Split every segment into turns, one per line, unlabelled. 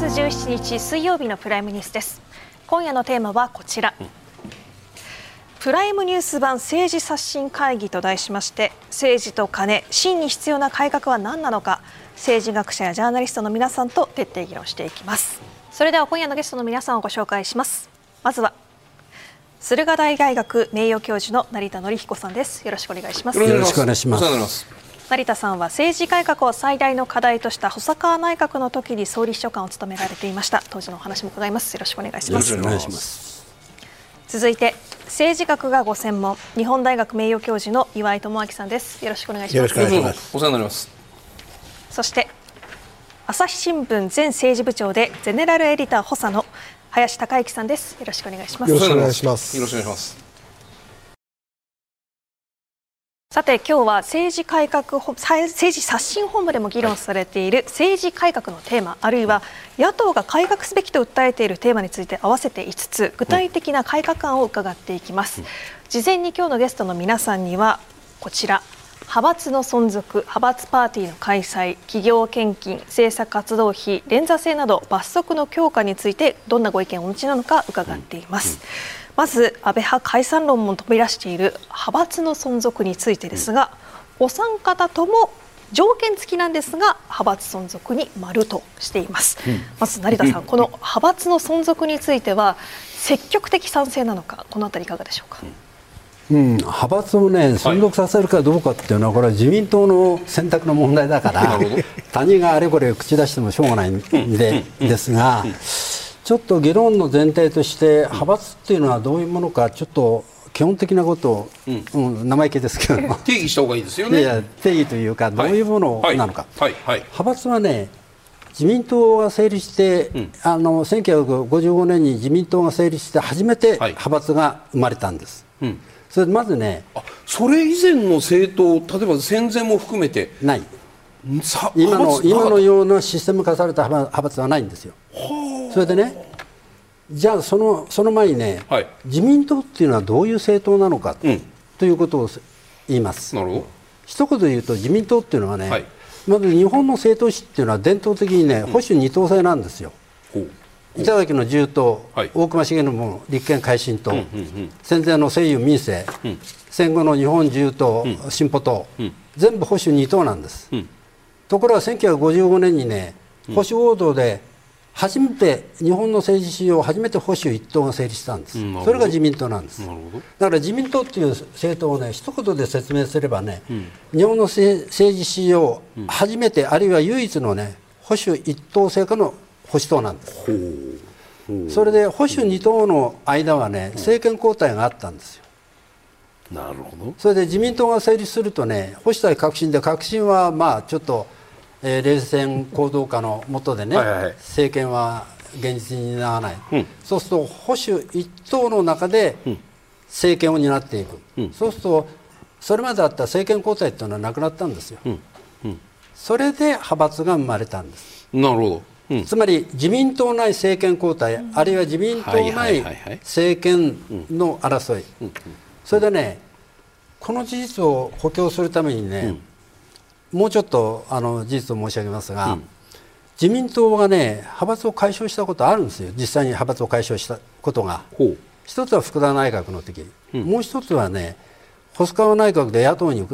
1月17日水曜日のプライムニュースです。今夜のテーマはこちら、プライムニュース版政治刷新会議と題しまして政治と金真に必要な改革は何なのか政治学者やジャーナリストの皆さんと徹底議論していきます。それでは今夜のゲストの皆さんをご紹介します。まずは駿河台大学名誉教授の成田紀彦さんです。よろしくお願いします。
よろしくお願いします
成田さんは政治改革を最大の課題とした細川内閣の時に総理秘書官を務められていました。当時のお話も伺います。よろしくお願いします。
よろしくお願いします。
続いて政治学がご専門日本大学名誉教授の岩井智明さんです。よろしくお願いします。
よろしくお願いします。
お世話になります。
そして朝日新聞前政治部長でゼネラルエディター補佐の林孝之さんです。よろしくお願いします。
よろしくお願いします。
よろしくお願いします
さて今日は政治改革政治刷新本部でも議論されている政治改革のテーマあるいは野党が改革すべきと訴えているテーマについて合わせて5つ具体的な改革案を伺っていきます。事前に今日のゲストの皆さんにはこちら派閥の存続派閥パーティーの開催企業献金政策活動費連座制など罰則の強化についてどんなご意見をお持ちなのか伺っています、うんまず安倍派解散論も飛び出している派閥の存続についてですが、お三方とも条件付きなんですが派閥存続に丸としています、うん、まず成田さん、この派閥の存続については積極的賛成なのかこのあたりいかがでしょうか、
うん、派閥をね存続させるかどうかっていうのはこれは自民党の選択の問題だから他人があれこれ口出してもしょうがないんでですが、ちょっと議論の前提として派閥っていうのはどういうものかちょっと基本的なことを、うん、うん、生意気ですけど
定義した方がいいですよね。
いや定義というかどういうものなのか、はい。はい。はい、派閥はね自民党が成立して、うん、あの1955年に自民党が成立して初めて派閥が生まれたんです、うん、それでまずね
それ以前の政党例えば戦前も含めて
ない。今の今のようなシステム化された派閥はないんですよ。それでねじゃあそのその前にね、はい、自民党っていうのはどういう政党なのか、うん、ということを言います。
なるほど。
一言で言うと自民党っていうのはね、はい、まず日本の政党史っていうのは伝統的にね、保守二党制なんですよ。板垣の自由党、はい、大隈重信も立憲改進党、うんうんうん、戦前の西友民政、うん、戦後の日本自由党、うん、進歩党、うん、全部保守二党なんです。ところが1955年にね保守王道で初めて日本の政治史上初めて保守一党が成立したんです、うん、それが自民党なんです。だから自民党っていう政党をね一言で説明すればね、うん、日本の政治史上初めて、あるいは唯一のね保守一党制下の保守党なんです、それで保守二党の間はね政権交代があったんですよ。
なるほど。
それで自民党が成立するとね保守対革新で革新はまあちょっとえー、冷戦行動下の下でね、はいはいはい、政権は現実にならない、うん、そうすると保守一党の中で政権を担っていく、うん、そうするとそれまであった政権交代というのはなくなったんですよ、うん、それで派閥が生まれたんです。
なるほ
ど、つまり自民党内政権交代、あるいは自民党内政権の争い、それでねこの事実を補強するためにね、もうちょっとあの事実を申し上げますが、うん、自民党がね派閥を解消したことあるんですよ。実際に派閥を解消したことが。一つは福田内閣の時、うん、もう一つはね細川内閣で野党に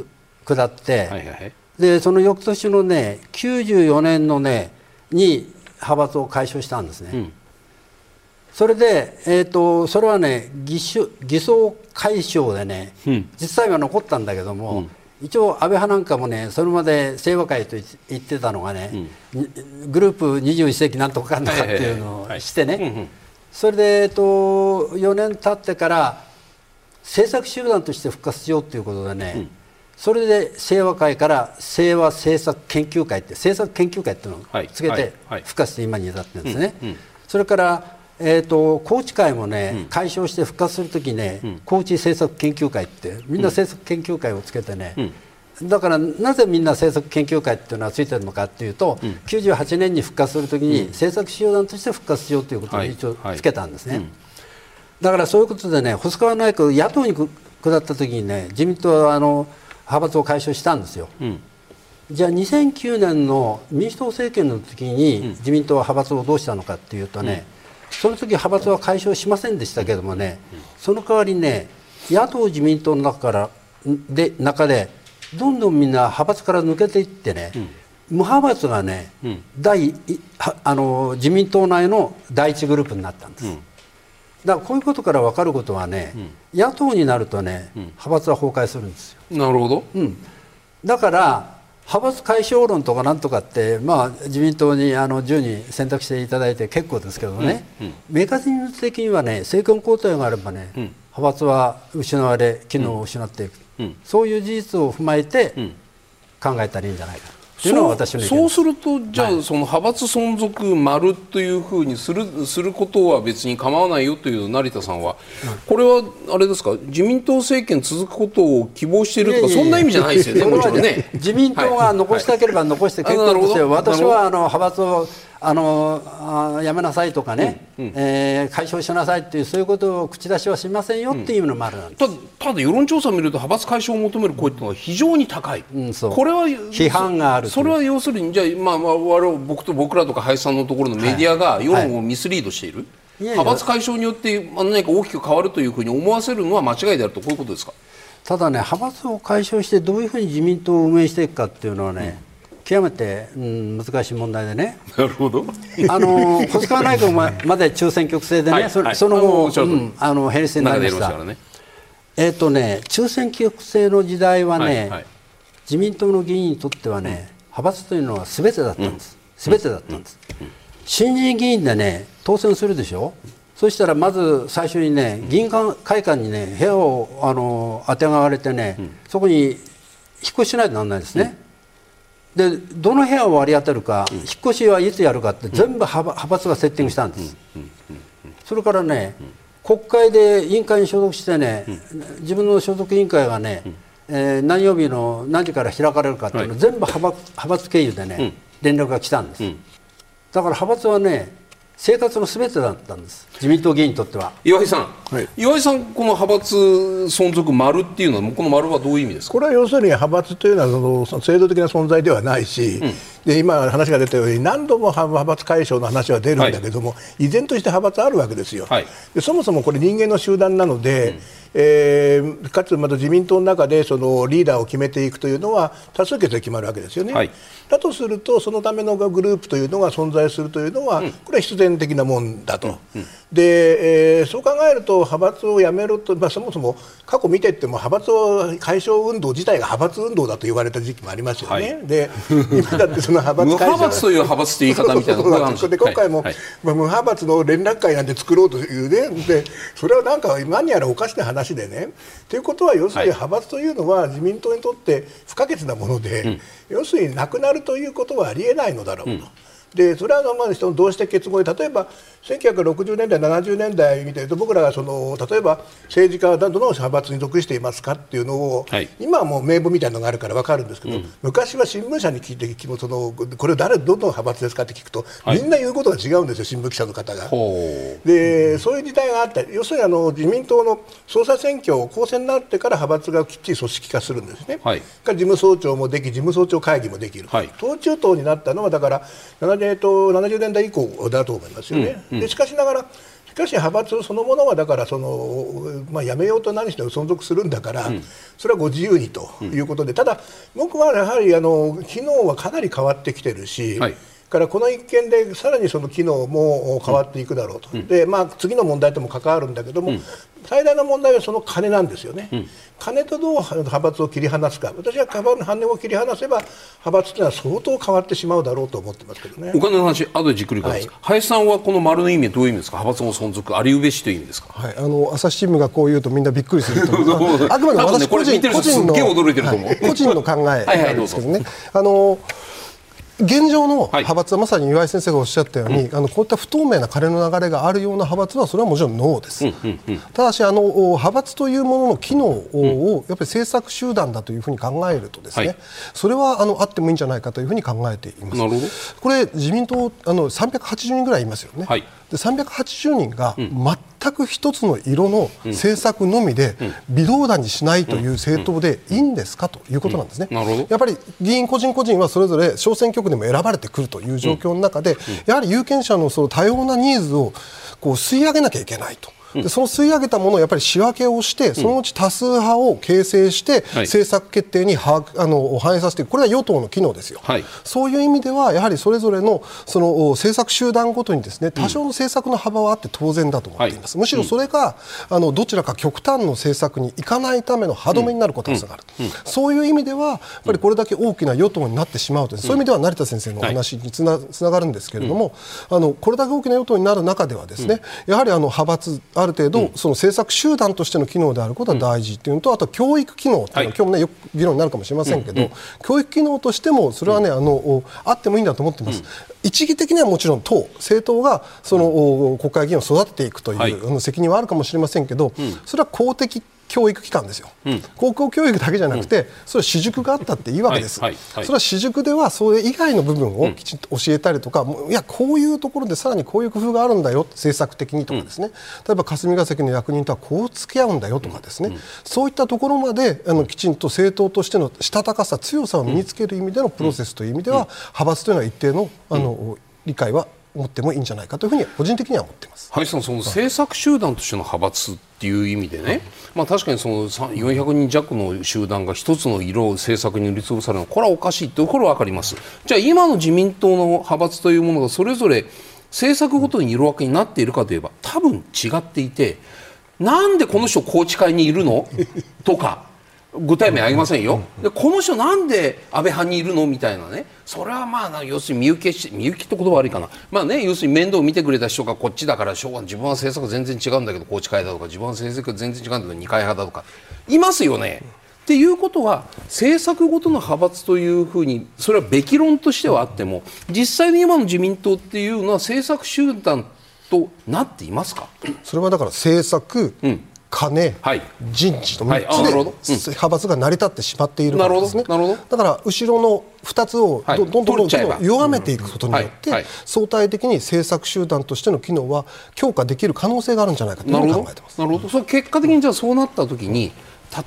下って、はいはい、でその翌年のね94年のねに派閥を解消したんですね、うん、それで、えーと、それはね偽偽装解消でね、実際は残ったんだけども、一応、安倍派なんかもね、それまで清和会と言ってたのがね、うん、グループ21世紀なんとかかんとかっていうのをしてね、それで、えっと、4年経ってから、政策集団として復活しようということでね、うん、それで清和会から清和政策研究会って、政策研究会っていうのをつけて復活して今に至ってるんですね。それからえーと、高知会もね、うん、解消して復活するときね、うん、高知政策研究会ってみんな政策研究会をつけてね、うん、だからなぜみんな政策研究会っていうのはついてるのかっていうと、うん、98年に復活するときに政策集団として復活しようということを一応つけたんですね、はい。はい、だからそういうことでね細川内閣野党に下ったときにね自民党はあの派閥を解消したんですよ、じゃあ2009年の民主党政権の時に自民党は派閥をどうしたのかっていうとね、その時派閥は解消しませんでしたけどもね、その代わりね野党自民党の中からで中でどんどんみんな派閥から抜けていってね、無派閥がね、第あの自民党内の第一グループになったんです。だからこういうことから分かることはね、野党になるとね、派閥は崩壊するんですよ。
なるほど、
うん、だから派閥解消論とかなんとかって、まあ、自民党にあの自由に選択していただいて結構ですけどね、うんうん、メカニズム的にはね政権交代があればね、うん、派閥は失われ機能を失っていく、うん、そういう事実を踏まえて考えたらいいんじゃないかというのは私の
そうするとじゃあ、はい、その派閥存続丸というふうにするすることは別に構わないよという成田さんは、これはあれですか？自民党政権続くことを希望しているとかそんな意味じゃないですよねもちろんね。
自民党が残したければ残して結構ですよ、はい、私はあの派閥をあのあやめなさいとかね、うんうん、えー、解消しなさいっていうそういうことを口出しはしませんよっていうのもあるなん
です、うん、ただ世論調査を見ると派閥解消を求める声っていうのは非常に高い、
うん、
これは
批判がある
それは要するにじゃあ、まあ、まあ僕と僕らとか林さんのところのメディアが世論をミスリードしている、はいはい派閥解消によって何か大きく変わるというふうに思わせるのは間違いであるとこういうことですか？
ただね派閥を解消してどういうふうに自民党を運営していくかっていうのはね、極めて、うん、難しい問題でね、
なるほど。
あの 細川内閣まで中選挙区制でね、はい、そその後、うん、あの編成になりました。ね、えっ、ー、とね、中選挙区制の時代はね、はいはい、自民党の議員にとってはね、派閥というのはすべてだったんです、す、べ、てだったんです。新人議員でね、当選するでしょ？そしたらまず最初にね、議員会館にね、部屋をあの当てがわれてね、そこに引っ越ししないとならないですね。でどの部屋を割り当てるか、引っ越しはいつやるかって全部派閥がセッティングしたんです、それからね、国会で委員会に所属してね、自分の所属委員会がね、えー、何曜日の何時から開かれるかっていうの、全部派閥派閥経由でね、連絡が来たんです、だから派閥はね生活のすべてだったんです。自民党議員にとっては。
岩井さん、はい、岩井さんこの派閥存続丸っていうのはこの丸はどういう意味ですか？
これは要するに派閥というのはその制度的な存在ではないし、うん、で今話が出たように何度も派閥解消の話は出るんだけども、はい、依然として派閥あるわけですよ、はい、でそもそもこれ人間の集団なので、うんえー、かつまた自民党の中でそのリーダーを決めていくというのは多数決で決まるわけですよね。はい、だとするとそのためのグループというのが存在するというのは、うん、これは必然的なもんだと。うん。うん。で、えー、そう考えると派閥をやめろと、まあ、そもそも過去見ていっても派閥を解消運動自体が派閥運動だと言われた時期もありますよね。はい、で今だってその派閥
解消。派閥という派閥という言い方みたいな
そで今回も、はいはい、まあ、無派閥の連絡会なんて作ろうというね。でそれはなんか何やらおかしな話でね。ということは要するに派閥というのは自民党にとって不可欠なもので、うん、要するになくなるということはありえないのだろうと。うんでそれはまあ人の同志的結合で例えば1960年代70年代見てると僕らがその例えば政治家はどの派閥に属していますかっていうのを、はい、今はもう名簿みたいなのがあるから分かるんですけど、うん、昔は新聞社に聞いてそのこれ誰どの派閥ですかって聞くと、はい、みんな言うことが違うんですよ新聞記者の方が。でそういう時代があった。要するにあの自民党の総裁選挙公選になってから派閥がきっちり組織化するんですね。はい、事務総長もでき事務総長会議もできる、はい、党中党になったのはだから70えーと、70年代以降だと思いますよね。うんうん、でしかしながらしかし派閥そのものはだからその、まあ、やめようと何しても存続するんだから、うん、それはご自由にということで、ただ僕はやはりあの機能はかなり変わってきてるし、はいからこの一件でさらにその機能も変わっていくだろうと、うん、でまあ、次の問題とも関わるんだけども、うん、最大の問題はその金なんですよね、うん、金とどう派閥を切り離すか、私は羽を切り離せば、派閥というのは相当変わってしまうだろうと思ってますけどね。
お金の話、後でじっくり伺います、はい、林さんはこの丸の意味はどういう意味ですか、派閥の存続、ありうべしという意味ですか、
はい、あの朝日新聞がこう言うと、みんなびっくりすると
あくまで私個人,、個人の
個人の考えなんですけどね。あの現状の派閥はまさに岩井先生がおっしゃったように、うん、あのこういった不透明な金の流れがあるような派閥はそれはもちろんノーです、うんうんうん、ただしあの派閥というものの機能をやっぱり政策集団だというふうに考えるとですね、はい、それはあのあってもいいんじゃないかというふうに考えています。これ自民党あの380人ぐらいいますよね、はい、で380人が全く一つの色の政策のみで微動だにしないという政党でいいんですかということなんですね。やっぱり議員個人個人はそれぞれ小選挙区でも選ばれてくるという状況の中で、やはり有権者のその多様なニーズをこう吸い上げなきゃいけないと。でその吸い上げたものをやっぱり仕分けをしてそのうち多数派を形成して、政策決定にあの反映させていくこれは与党の機能ですよ、はい、そういう意味ではやはりそれぞれのその政策集団ごとにですね多少の政策の幅はあって当然だと思っています、むしろそれが、あのどちらか極端の政策にいかないための歯止めになることがある、そういう意味ではやっぱりこれだけ大きな与党になってしまうと、そういう意味では成田先生のお話につな,、つながるんですけれども、あのこれだけ大きな与党になる中ではですね、やはりあの派閥ある程度その政策集団としての機能であることは大事というのと、あと教育機能というのは、今日もねよく議論になるかもしれませんけど、教育機能としてもそれはね、あのあってもいいんだと思ってます。一義的にはもちろん党政党がその国会議員を育てていくという、責任はあるかもしれませんけど、それは公的教育機関ですよ、うん、高校教育だけじゃなくて、うん、それは私塾があったっていいわけです、はいはいはい、それは私塾ではそれ以外の部分をきちんと教えたりとか、うん、いやこういうところでさらにこういう工夫があるんだよ政策的にとかですね、例えば霞が関の役人とはこう付き合うんだよとかですね、そういったところまであのきちんと政党としてのしたたかさ強さを身につける意味でのプロセスという意味では、派閥というのは一定のあの、理解は持ってもいいんじゃないかというふうに個人的には思ってます。
林さん、その政策集団としての派閥っていう意味でね、まあ、確かにその400人弱の集団が一つの色を政策に塗りつぶされるのはこれはおかしいというところは分かります。じゃあ今の自民党の派閥というものがそれぞれ政策ごとに色分けになっているかといえば多分違っていてなんでこの人宏池会にいるの？とか具体名ありませんよ、でこの人なんで安倍派にいるのみたいなね。それはまあ要するに身請けし身請けって言葉悪いかな。まあね要するに面倒を見てくれた人がこっちだからしょうが自分は政策全然違うんだけど宏池会だとか自分は政策全然違うんだけど二階派だとか。いますよね。っていうことは政策ごとの派閥というふうにそれはべき論としてはあっても実際に今の自民党っていうのは政策集団となっていますか？
それはだから政策、うん金、はい、人事と3つで派閥が成り立ってしまっているからですね、だから後ろの2つをどんどんどんどん弱めていくことによって、相対的に政策集団としての機能は強化できる可能性があるんじゃないかというふうに考えてます。
なるほど。そ結果的にじゃあそうなった時に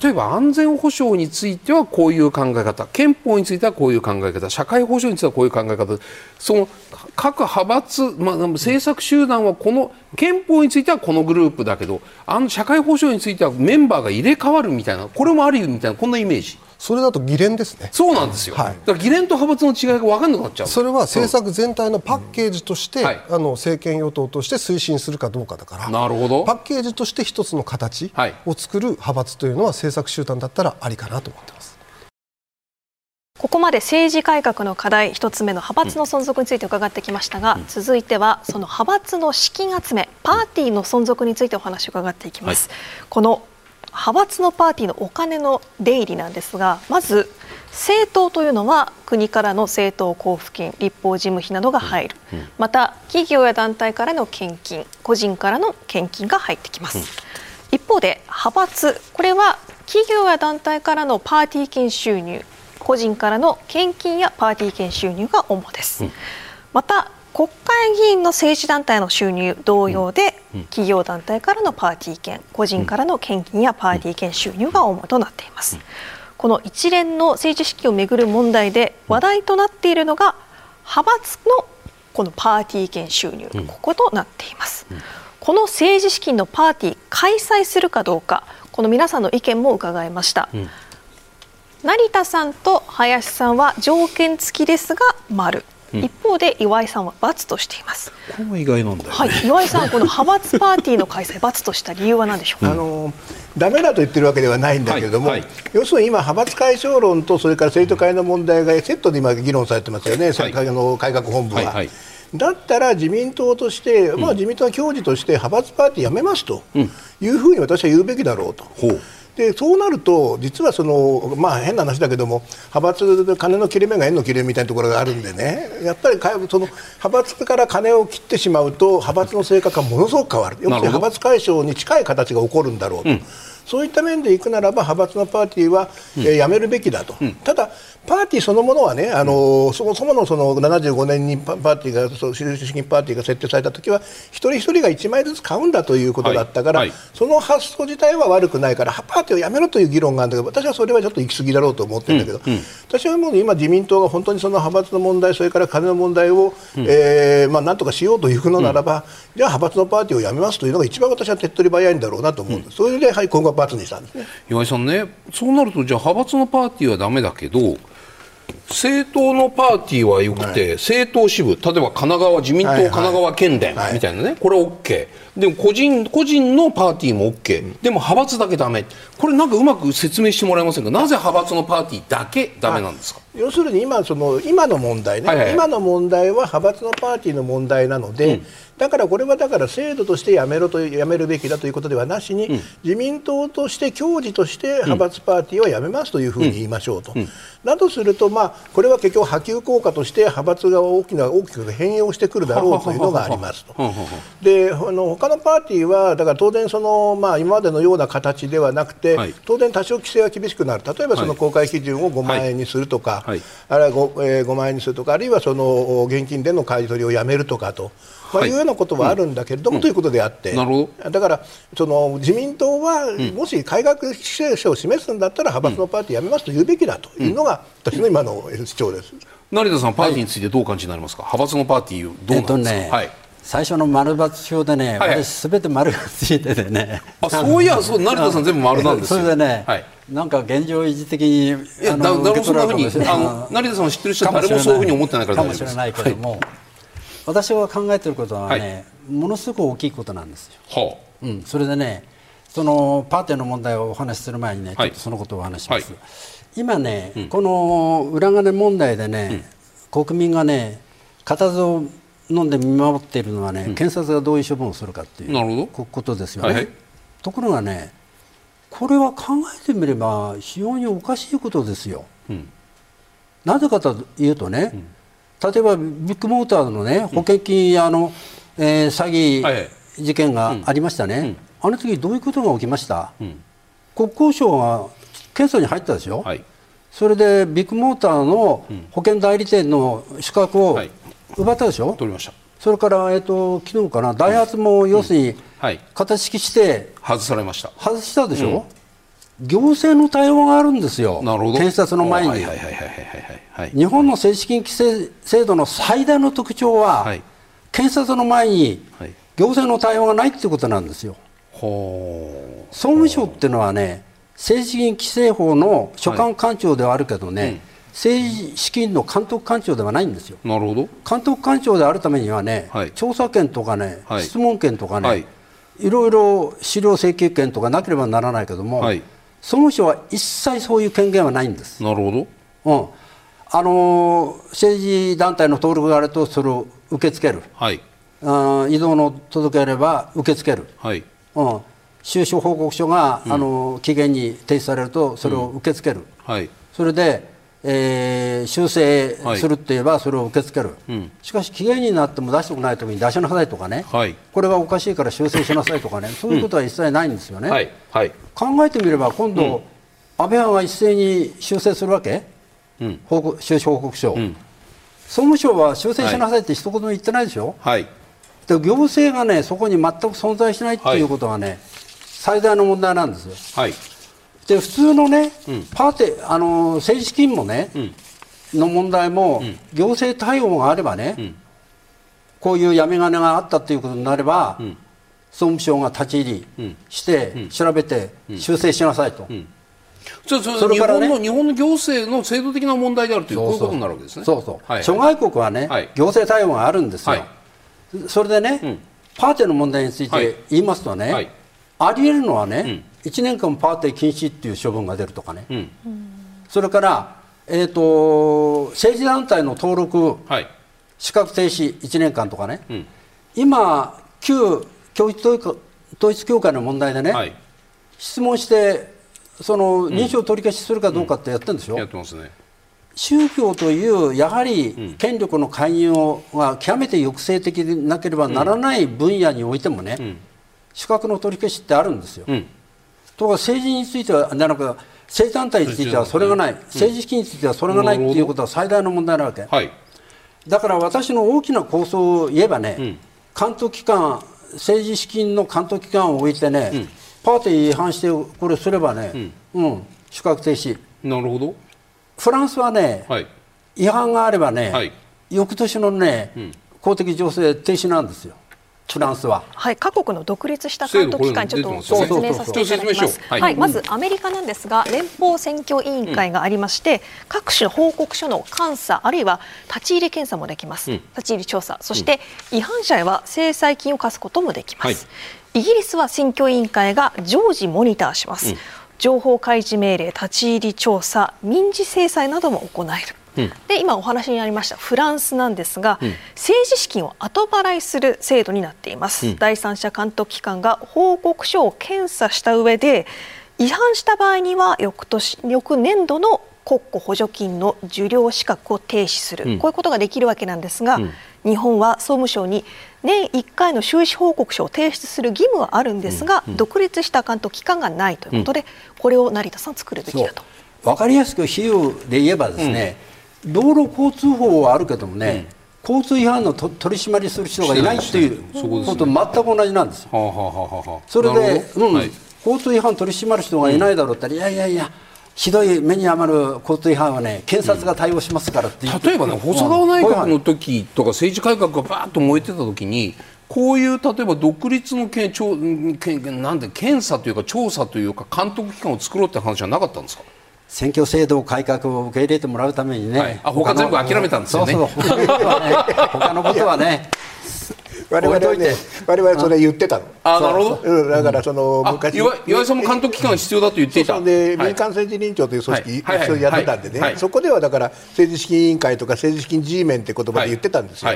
例えば安全保障についてはこういう考え方。憲法についてはこういう考え方。社会保障についてはこういう考え方。その各派閥、まあ、政策集団はこの憲法についてはこのグループだけどあの社会保障についてはメンバーが入れ替わるみたいなこれもあるみたいなこんなイメージ。
それだと議連ですね。
そうなんですよ。はい、だから議連と派閥の違いが分かんなくなっちゃう。
それは政策全体のパッケージとして、うんはい、あの政権与党として推進するかどうかだから。
なるほど。
パッケージとして一つの形を作る派閥というのは政策集団だったらありかなと思ってます。
ここまで政治改革の課題一つ目の派閥の存続について伺ってきましたが、うん、続いてはその派閥の資金集めパーティーの存続についてお話を伺っていきます、はい、この派閥のパーティーのお金の出入りなんですがまず政党というのは国からの政党交付金立法事務費などが入る、うん。うん、また企業や団体からの献金個人からの献金が入ってきます、うん、一方で派閥これは企業や団体からのパーティー券収入個人からの献金やパーティー券収入が主です、また国会議員の政治団体の収入同様で、企業団体からのパーティー券個人からの献金やパーティー券収入が主となっています、この一連の政治資金をめぐる問題で話題となっているのが派閥のこのパーティー券収入、こことなっています、この政治資金のパーティー開催するかどうかこの皆さんの意見も伺いました、成田さんと林さんは条件付きですが丸。一方で岩井さんは罰としています。
これも意外なんだよ、ね、
はい、岩井さんこの派閥パーティーの開催罰とした理由は何でしょうか？
あのダメだと言ってるわけではないんだけれども、はい。はい、要するに今派閥解消論とそれから生徒会の問題がセットで今議論されてますよね、はい、の改革本部は。はいはい。だったら自民党として、まあ、自民党の教授として派閥パーティーやめますというふうに私は言うべきだろうと。う。んでそうなると、実はその、まあ、変な話だけども、派閥で金の切れ目が縁の切れ目みたいなところがあるんでね、やっぱりその派閥から金を切ってしまうと、派閥の性格がものすごく変わる、要するに派閥解消に近い形が起こるんだろうと。うんそういった面でいくならば派閥のパーティーは、うん、えー、やめるべきだと、うん、ただ、パーティーそのものはね、あの、うん、そもそものその75年にパーティーが、そう主主パーティーが設定されたときは、一人一人が1枚ずつ買うんだということだったから、はいはい、その発想自体は悪くないから、パーティーをやめろという議論があるんだけど、私はそれはちょっと行き過ぎだろうと思ってるんだけど、私はもう今、自民党が本当にその派閥の問題、それから金の問題を、うん、えー、まあ、なんとかしようというのならば、じゃあ派閥のパーティーをやめますというのが一番私は手っ取り早いんだろうなと思うんです、それで、はい、今後は罰にしたんです。ね
岩井さんね、そうなると、じゃあ派閥のパーティーはだめだけど、政党のパーティーはよくて、はい、政党支部、例えば神奈川自民党神奈川県連みたいなね、はいはい、これ OK。でも個人個人のパーティーも OK、うん、でも派閥だけだめ、これなんかうまく説明してもらえませんか、なぜ派閥のパーティーだけだめなんですか？
要するに今その、今の問題ね、はいはい、今の問題は派閥のパーティーの問題なので、うんだからこれはだから制度としてやめろとやめるべきだということではなしに、うん、自民党として矜持として派閥パーティーはやめますというふうに言いましょうと。だとすると、まあ、これは結局波及効果として派閥が大きな大きく変容してくるだろうというのがありますと。であの他のパーティーはだから当然その、まあ、今までのような形ではなくて、はい、当然多少規制は厳しくなる。例えばその公開基準を5万円にするとか、はい、あるいは 5,、えー、5万円にするとかあるいはその現金での買い取りをやめるとかと。まあ、いうようなことはあるんだけれども、ということであって、だからその自民党は、もし改革姿勢を示すんだったら、派閥のパーティーやめますと言うべきだというのが、私の今の主張です。
成田さん、パーティーについてどう感じになりますか、派閥のパーティー、どうなんですか、
最初の丸×表でね、はい。はい、私、すべて丸がついててね、
あそういや、そう成田さん、全部丸なんです
よ。それでね、はい、なんか現状維持的に、い
や、誰もそんなふうに、成田さんを知ってる人は誰もそういうふうに思ってないから
かもしれないけども、はい、私が考えていることはね、ものすごく大きいことなんですよ。はあ、うん、それでねそのパーティーの問題をお話しする前にね、ちょっとそのことをお話します。はい、今ね、うん、この裏金問題でね、うん、国民がね固唾を飲んで見守っているのはね、うん、検察がどういう処分をするかっていうことですよね。はいはい、ところがねこれは考えてみれば非常におかしいことですよ。なぜかというとね、例えばビッグモーターのね保険金、あのえー、詐欺事件がありましたね、はいうん、あの時どういうことが起きました、うん、国交省が検査に入ったでしょ、はい、それでビッグモーターの保険代理店の資格を奪ったでしょ、
取りました。
それから、えーと、昨日かな、ダイハツも要するに、型式して
外されました。
外したでしょ、うん、行政の対応があるんですよ、検察の前に。日本の政治金規正制度の最大の特徴は、はい。検察の前に行政の対応がないっていうことなんですよ。総務省っていうのはね政治金規正法の所管官庁ではあるけどね、はい。うん、政治資金の監督官庁ではないんですよ。
なるほど。
監督官庁であるためにはね、はい、調査権とかね、はい、質問権とかね、い、ろいろ資料請求権とかなければならないけども、総務省は一切そういう権限はないんです。
なるほど、
うん。あの政治団体の登録があるとそれを受け付ける、はい、あ移動の届けあれば受け付ける、はい。うん、収支報告書が、うん、あの期限に提出されるとそれを受け付ける、うん、はい、それで、えー、修正するって言えばそれを受け付ける、はい、しかし期限になっても出してこないときに出しなさいとかね、はい、これがおかしいから修正しなさいとかね。そういうことは一切ないんですよね、はい。はい、考えてみれば今度、安倍派が一斉に修正するわけ、うん、報告収支報告書、うん。総務省は修正しなさいって一言も言ってないでしょ、はい、で行政がねそこに全く存在しないっていうことがね、はい、最大の問題なんです。よ。はい、で普通のね、うん、パーテあの政治資金もね、うん、の問題も、うん、行政対応があればね、こういう闇金があったということになれば、総務省が立ち入りして、調べて修正しなさいと。
そそれからね、日本の日本の行政の制度的な問題であるということになるわけですね。
そうそう、はい、諸外国はね、はい、行政対応があるんですよ。はい、それでね、うん、パーティーの問題について言いますとね、ありえるのはね、うん、1年間パーティー禁止っていう処分が出るとかね、うん、それから、えーと、政治団体の登録、資格停止1年間とかね、今、旧教育統一教会の問題でね、質問してその認証を取り消しするかどうかってやってるんでしょ、うん、やってますね。宗教というやはり権力の介入が極めて抑制的でなければならない分野においてもね、資格の取り消しってあるんですよ。ところが政治についてはなく政治団体についてはそれがない、政治資金についてはそれがないっていうことは最大の問題なわけ、はい、だから私の大きな構想を言えばね、うん、監督機関政治資金の監督機関を置いてね、うん、パーティー違反してこれすればね、うん、うん、資格停止。
なるほど。
フランスはね、はい、違反があればね、はい、翌年のね、公的情勢停止なんですよフランスは、
はい、各国の独立した監督機関ちょっと説明させていただきます。はい、はい、まずアメリカなんですが連邦選挙委員会がありまして、うん、各種の報告書の監査あるいは立ち入り検査もできます、うん、立ち入り調査。そして違反者へは制裁金を課すこともできます、はい、イギリスは選挙委員会が常時モニターします、うん、情報開示命令立ち入り調査民事制裁なども行えるで今お話にありましたフランスなんですが、うん、政治資金を後払いする制度になっています、うん、第三者監督機関が報告書を検査した上で違反した場合には翌年翌年度の国庫補助金の受領資格を停止する、うん、こういうことができるわけなんですが、日本は総務省に年1回の収支報告書を提出する義務はあるんですが、独立した監督機関がないということで、これを成田さん作るべきだと。
分かりやすく費用で言えばですね、道路交通法はあるけどもね、うん、交通違反のと取り締まりする人がいないっていうことと全く同じなんですよ。それで、うん。はい、交通違反取り締まる人がいないだろうっていやいやいやひどい目に余る交通違反はね検察が対応しますからって
例えばね細川内閣の時とか政治改革がバーッと燃えてた時にこういう例えば独立のけ調けなんで検査というか調査というか監督機関を作ろうって話はなかったんですか？
選挙制度改革を受け入れてもらうためにね、はい、
あ他全部諦めたんですよね。そうそう
他のことはね。
我々はね、我々それ言ってたの。
あ、なるほど。
うん、だからその
昔岩井さんも監督機関必要だと言っていた。
で民間政治委員長という組織一緒にやってたんでね、そこではだから政治資金委員会とか政治資金 G メンって言葉で言ってたんですよ。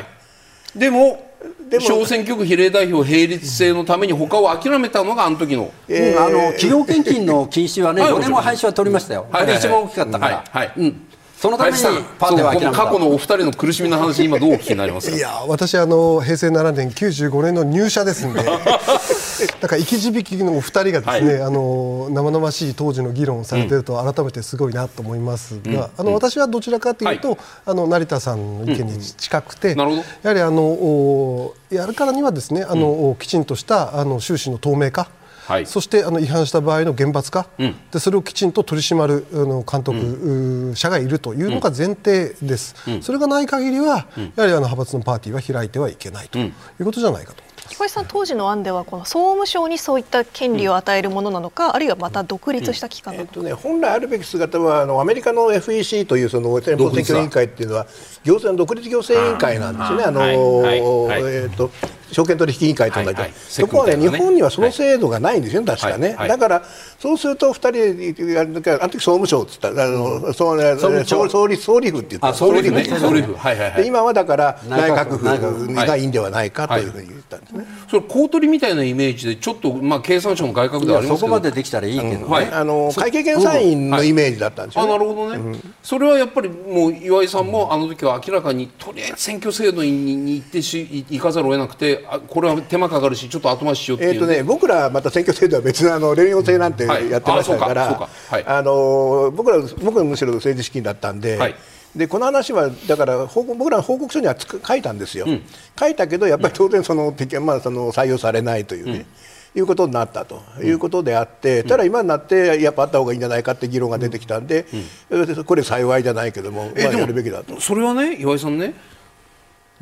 でも小選挙区比例代表並立制のために他を諦めたのがあの時の、
えー、あの企業献金の禁止はね、5年も廃止は取りましたよ、はい、あれ一番大きかったから。はい、はい。うんそのために
パーティーは過去のお二人の苦しみの話今どうお聞きになりますか？
いや私あの平成7年95年の入社ですんで。だから生き字引のお二人がですね、はい、あの生々しい当時の議論をされていると改めてすごいなと思いますが、うん、あの私はどちらかというと、はい、あの成田さんの意見に近くて、うん、やはりあのやるからにはですねあの、うん、きちんとしたあの収支の透明化はい、そしてあの違反した場合の厳罰化、うん、でそれをきちんと取り締まるあの監督、うん、者がいるというのが前提です、うん、それがない限りは、やはりあの派閥のパーティーは開いてはいけないということじゃないかと。
彦さん当時の案ではこの総務省にそういった権利を与えるものなのか、うん、あるいはまた独立した機関なのか、
うんえっとね、本来あるべき姿はあのアメリカの FEC というその連邦選挙委員会っていうのは行政の独立行政委員会なんですよね。あの、はい。はい、えっ、と証券取引委員会と同じ、はいはい、ところがね、日本にはその制度がないんですよ、確かね、だからそうすると2人で、あの時総務省って言ったら、あの総総理総理府って言った総理府、ね、総理府、はいはいはい、今はだから内閣府がいいんではないかというふうに言ったんですね。
それ公取みたいなイメージでちょっとまあ経産省の外角であります
そこまでできたらいいけど、ね、はい、
あの会計検査院のイメージだったんですよ、
ね、あなるほどね、うん、それはやっぱりもう岩井さんもあの時は明らかにとりあえず選挙制度に行ってし行かざるを得なくてあこれは手間かかるしちょっと後回ししようっていう、えーとね、
僕らまた選挙制度は別のあの連用制なんてやってましたから、はい、あの僕ら僕はむしろ政治資金だったんで。はい。でこの話はだから僕らの報告書には書いたんですよ、うん、書いたけどやっぱり当然その、うん、まあ、その採用されないというね、うん、いうことになったと。いうことであって、ただ今になってやっぱあった方がいいんじゃないかって議論が出てきたんで、これ幸いじゃないけども、まあ、やるべきだと。
それはね岩井さんね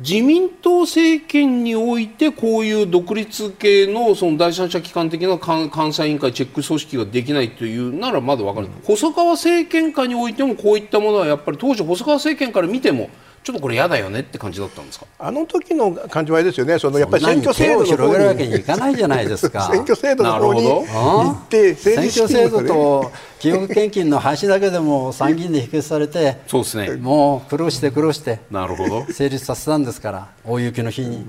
自民党政権においてこういう独立系のその第三者機関的な監査委員会チェック組織ができないというならまだ分かる、うん、細川政権下においてもこういったものはやっぱり当時細川政権から見てもちょっとこれ嫌だよねって感じだったんですか？
あの時の感じはですよね、そのやっぱり選挙制度
の方にわけにいかないじゃないですか。
選挙制度の方に行って、
選挙制度と企業献金の廃止だけでも参議院で否決されて、
そうですね、
もう苦労して苦労して、
なるほど。
成立させたんですから、大雪の日に。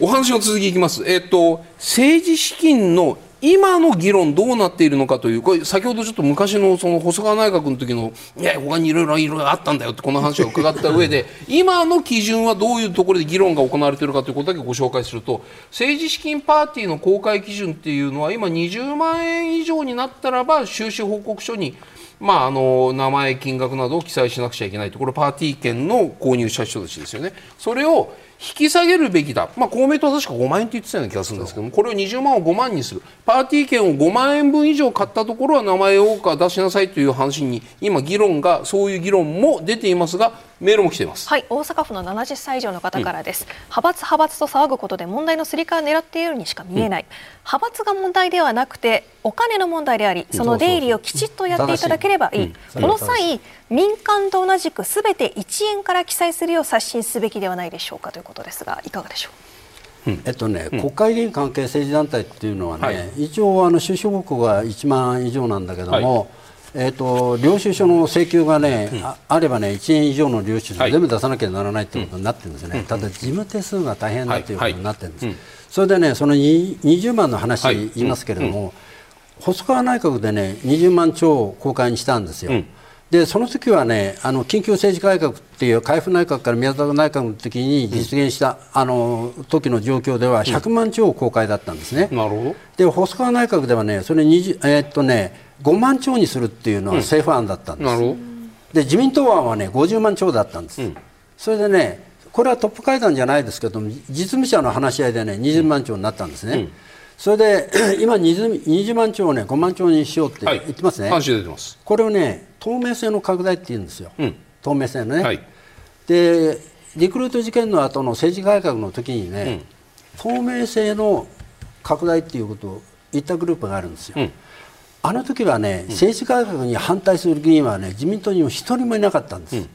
お話の続きいきます。えっ、ー、と政治資金の今の議論どうなっているのかというこれ先ほどちょっと昔のその細川内閣の時のいや他にいろいろいろあったんだよってこの話を伺った上で 今の基準はどういうところで議論が行われているかということだけご紹介すると政治資金パーティーの公開基準っていうのは今20万円以上になったらば収支報告書にまあ、あの名前、金額などを記載しなくちゃいけないところパーティー券の購入した人たちですよね。それを引き下げるべきだ、まあ、公明党は確か5万円って言ってたような気がするんですけどもこれを20万を5万にする。パーティー券を5万円分以上買ったところは名前を出しなさいという話に今議論がそういう議論も出ていますがメールも来ています。
はい大阪府の70歳以上の方からです、うん、派閥派閥と騒ぐことで問題のすり替えを狙っているにしか見えない、うん、派閥が問題ではなくてお金の問題でありその出入りをきちっとやっていただければいい、この際民間と同じくすべて1円から記載するよう刷新すべきではないでしょうかということですがいかがでしょ
う？えっとね、国会議員関係政治団体っていうのはね、はい、一応あの収支報告が1万以上なんだけども、はい。えーと、領収書の請求がね、うん、ああればね1円以上の領収書全部出さなきゃならないということになってるんですね、はい、ただ事務手数が大変だということになってるんです、はいはい、それでねその20万の話言いますけれども、うん。うん、細川内閣でね20万超を公開にしたんですよ。でその時はねあの緊急政治改革っていう海部内閣から宮沢内閣の時に実現した、あの時の状況では100万超公開だったんですね。
なるほど。
で細川内閣ではねそれ20、えー、っとね5万超にするっていうのは政府案だったんです、うん、で自民党案はね50万超だったんです、うん、それでねこれはトップ会談じゃないですけども実務者の話し合いでね20万超になったんですね、うん、それで 今 20, 20万超をね5万超にしようって言ってますね、
はい、
これをね透明性の拡大って言うんですよ、透明性のね、はい、でリクルート事件の後の政治改革の時にね、透明性の拡大っていうことを言ったグループがあるんですよ、あの時はね、政治改革に反対する議員はね自民党にも一人もいなかったんで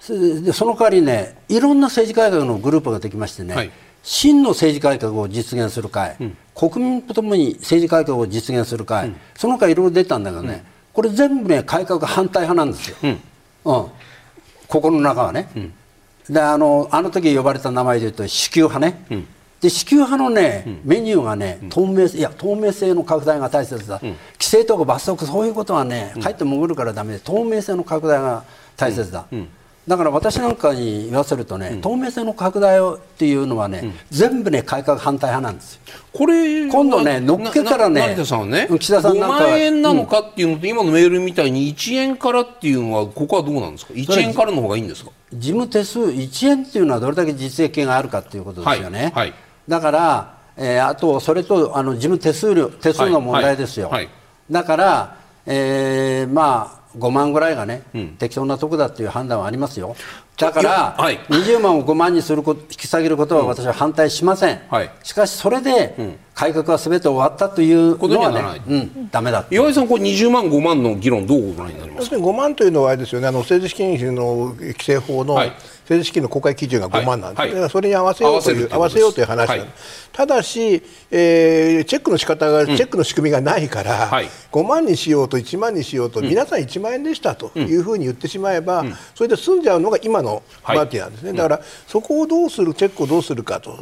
す、うん、でその代わりねいろんな政治改革のグループができましてね、はい、真の政治改革を実現する会、うん、国民とともに政治改革を実現する会、うん、その他いろいろ出たんだけどね、これ全部ね改革反対派なんですよ、うん。ここの中はね、であのあの時呼ばれた名前で言うと支給派ね、で支給派のね、うん、メニューがね、透明いや透明性の拡大が大切だ、うん、規制とか罰則そういうことはね、かえって潜るからだめで透明性の拡大が大切だ、だから私なんかに言わせるとね、透明性の拡大をっていうのはね、全部ね改革反対派なんです
これ
今度ね乗っけたらね
成田さんね岸田さんなんか5万円なのかっていうのと、今のメールみたいに1円からっていうのはここはどうなんですか？1円からの方がいいんですか？
事務手数1円っていうのはどれだけ実益があるかっていうことですよね。はい、はい。だから、えー、あとそれとあの事務手数料手数の問題ですよ、はい、だから、えー、まあ5万ぐらいがね、うん、適当なとこだっていう判断はありますよ。だから、はい、20万を5万にすること引き下げることは私は反対しません、はい、しかしそれで改革はすべて終わったというのはね、うん、だめだ。
岩井さん、これ20万、5万の議論、どうご覧になりますか
？5万というのはあれですよね、あの政治資金の規正法の、はい。政治資金の公開基準が5万なんで、はい。はい、それに合わせようという合わせようという話、はい、ただし、えー、チェックの仕方が、うん、チェックの仕組みがないから、はい、5万にしようと1万にしようと、うん、皆さん1万円でしたというふうに言ってしまえば、うん、それで済んじゃうのが今のパーティーなんですね、だからそこをどうするチェックをどうするかと、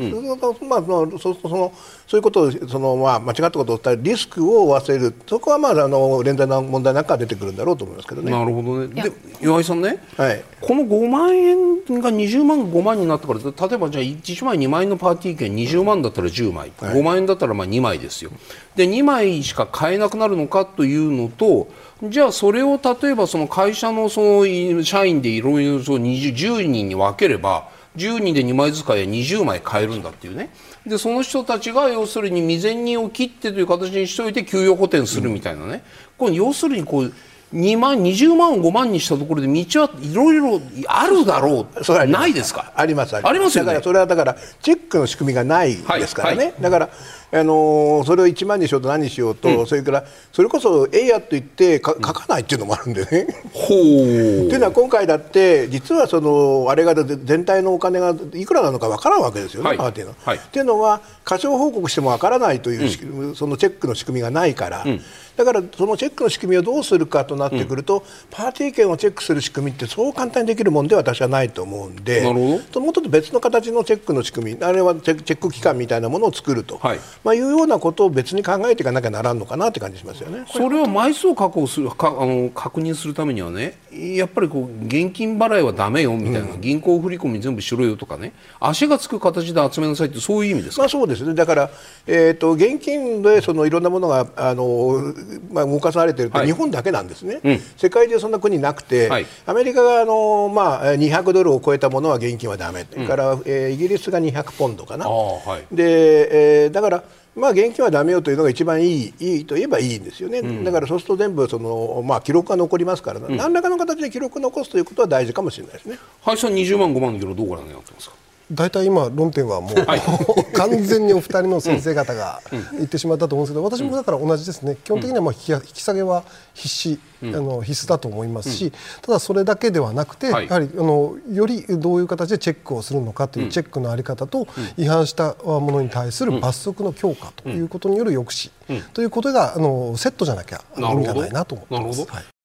まあ、そそのそういうことをその、まあ、間違ったことを伝えるリスクを忘れる。そこは、まあ、あの連帯の問題なんか出てくるんだろうと思いますけどね。
なるほどね。で岩井さんね、はい、この5万円が20万5万になったから例えばじゃあ1枚2万円のパーティー券20万だったら10枚、はい、5万円だったらまあ2枚ですよ。で2枚しか買えなくなるのかというのとじゃあそれを例えばその会社のその社員でいろいろ10人に分ければ10人で2枚使いや20枚買えるんだっていうねでその人たちが要するに未然にを切ってという形にしておいて給与補填するみたいなね、うん、これ要するにこう2万20万を5万にしたところで道はいろいろあるだろう。それないですか？
あります。
ありますよ、
ね、だからそれはだからチェックの仕組みがないですからね、はいはい、だからあのそれを1万にしようと何にしようと、うん、それからそれこそええやと言って書かないっていうのもあるんでね。ほう。っていうのは今回だって実はそのあれが全体のお金がいくらなのかわからんわけですよね、はい、パーティーの。はい、っていうのは過少報告してもわからないという、うん、そのチェックの仕組みがないから。うん。だからそのチェックの仕組みをどうするかとなってくると、うん、パーティー券をチェックする仕組みってそう簡単にできるもんでは私はないと思うんでもうちょっと別の形のチェックの仕組みあれはチェック機関みたいなものを作ると、はい、まあ、いうようなことを別に考えていかなきゃならんのかなって感じしますよね。
それは枚数を確保するかあの確認するためにはねやっぱりこう現金払いはだめよみたいな、うん、銀行振込全部しろよとかね。足がつく形で集めなさいってそういう意味ですか、
まあ、そうですね。だから、えーと、現金でそのいろんなものがあの、まあ、動かされてるって日本だけなんですね、はい世界中そんな国なくて、はい、アメリカがあの、まあ、200ドルを超えたものは現金はだめ、うん、から、えー、イギリスが200ポンドかな。はい、でえー、だからまあ、現金はだめよというのが一番いいいいと言えばいいんですよね、うん、だからそうすると全部その、まあ、記録が残りますから、うん、何らかの形で記録を残すということは大事かもしれないですね。
林さん20万5万のキロどうご覧になってますか？
大体今、論点はもう、はい、完全にお二人の先生方が言ってしまったと思うんですけど、私もだから同じですね、基本的にはまあ引き下げは必至、あの必須だと思いますし、ただそれだけではなくて、やはりあのよりどういう形でチェックをするのかというチェックの在り方と、違反したものに対する罰則の強化ということによる抑止ということがあのセットじゃなきゃ意味がないなと思ってます。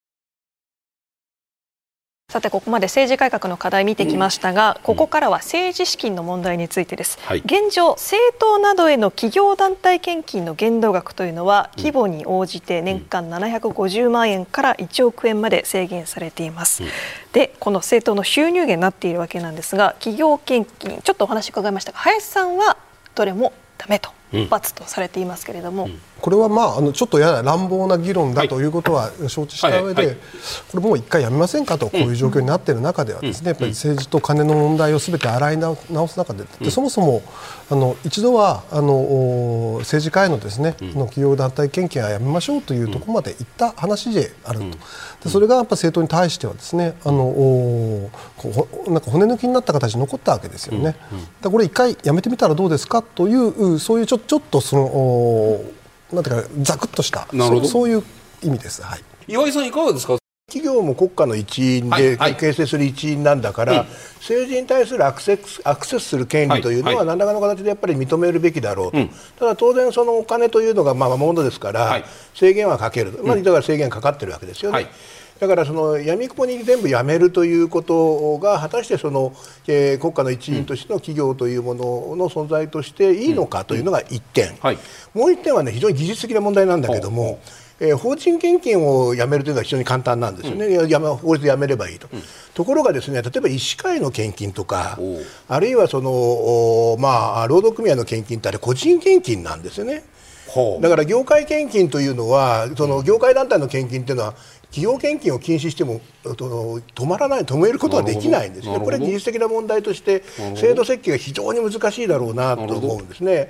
さてここまで政治改革の課題見てきましたが、ここからは政治資金の問題についてです、はい、現状政党などへの企業団体献金の限度額というのは規模に応じて年間750万円から1億円まで制限されています、でこの政党の収入源になっているわけなんですが企業献金ちょっとお話伺いましたが林さんはどれもダメと罰とされていますけれども、うん、
これはまああのちょっとやや乱暴な議論だということは承知した上で、これもう一回やめませんかとこういう状況になっている中ではですね、やっぱり政治と金の問題をすべて洗い直す中ででそもそもあの一度はあの政治家へのですね、の企業団体献金はやめましょうというところまでいった話であると、でそれがやっぱ政党に対してはですねあのこうなんか骨抜きになった形で残ったわけですよね。でこれ一回やめてみたらどうですかというそういうちょちょっとそのなんていうかざくっとしたそそういう意味です。はい。
岩井さんいかがですか？
企業も国家の一員で形成する一員なんだから、はいはい、政治に対するアクセスアクセスする権利というのは何らかの形でやっぱり認めるべきだろうと、ただ当然、そのお金というのがまあものですから、制限はかける、まあ、だから制限かかってるわけですよね。だからその闇雲に全部やめるということが果たしてその、えー、国家の一員としての企業というものの存在としていいのかというのが1点、うんはい、もう1点はね非常に技術的な問題なんだけども。えー、法人献金をやめるというのは非常に簡単なんですよね、うん、や法律でやめればいいと、うん、ところがですね例えば医師会の献金とかあるいはその、まあ、労働組合の献金ってあれ個人献金なんですよね。だから業界献金というのはその業界団体の献金というのは企業献金を禁止しても止まらない止めることはできないんですね。これ技術的な問題として制度設計が非常に難しいだろうなと思うんですね。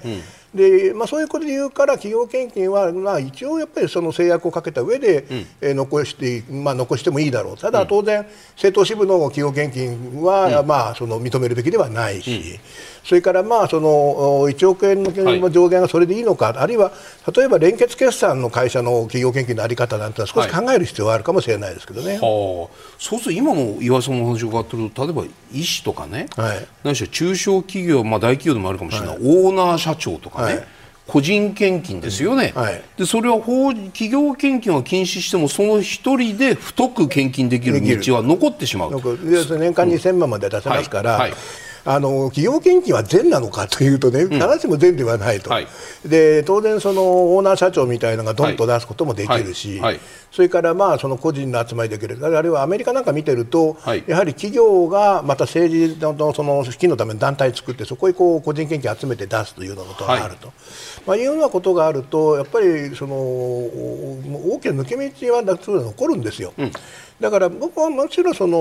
でまあ、そういうことで言うから企業献金は、まあ、一応やっぱりその制約をかけた上で、うん、え残して、まあ、残してもいいだろう。ただ当然、政党支部の企業献金は、うん、まあ、その認めるべきではないし、うん、それからまあその1億円の上限がそれでいいのか、はい、あるいは例えば連結決算の会社の企業献金の在り方なんてのは少し考える必要があるかもしれないですけどね。はい、
そうすると今の岩井さんの話を伺ってると例えば医師とかね、はい、何しろ中小企業、まあ、大企業でもあるかもしれない、オーナー社長とかね、個人献金ですよね、はい、でそれは法企業献金は禁止してもその一人で太く献金できる道は残ってしまう。
年間2000万まで出せますから、うんはい。はいあの企業献金は善なのかというとね、必ずしも善ではないと、はい、で当然、そのオーナー社長みたいなのがどんと出すこともできるし、はい。はい、それからまあその個人の集まりできる、あるいはアメリカなんか見てると、やはり企業がまた政治のその資金のための団体を作って、そこにこう個人献金を集めて出すというようなことがあると、まあ、いうようなことがあると、やっぱりその大きな抜け道は残るんですよ。うんだから僕はもちろんその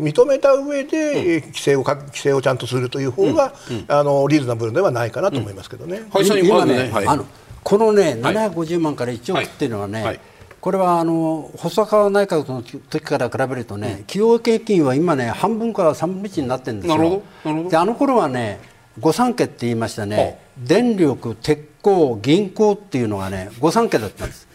認めた上で規制を規制をちゃんとするという方が、うん。うん、あのリーズナブルではないかなと思いますけどね。
はい、今ね、はい、あのこのね750万から1億っていうのはね、はい。これはあの細川内閣の時から比べるとね、うん、企業経金は今ね半分から3分の1になってるんですよ。であの頃はね御三家って言いましたね、電力、鉄鋼、銀行っていうのがね御三家だったんです。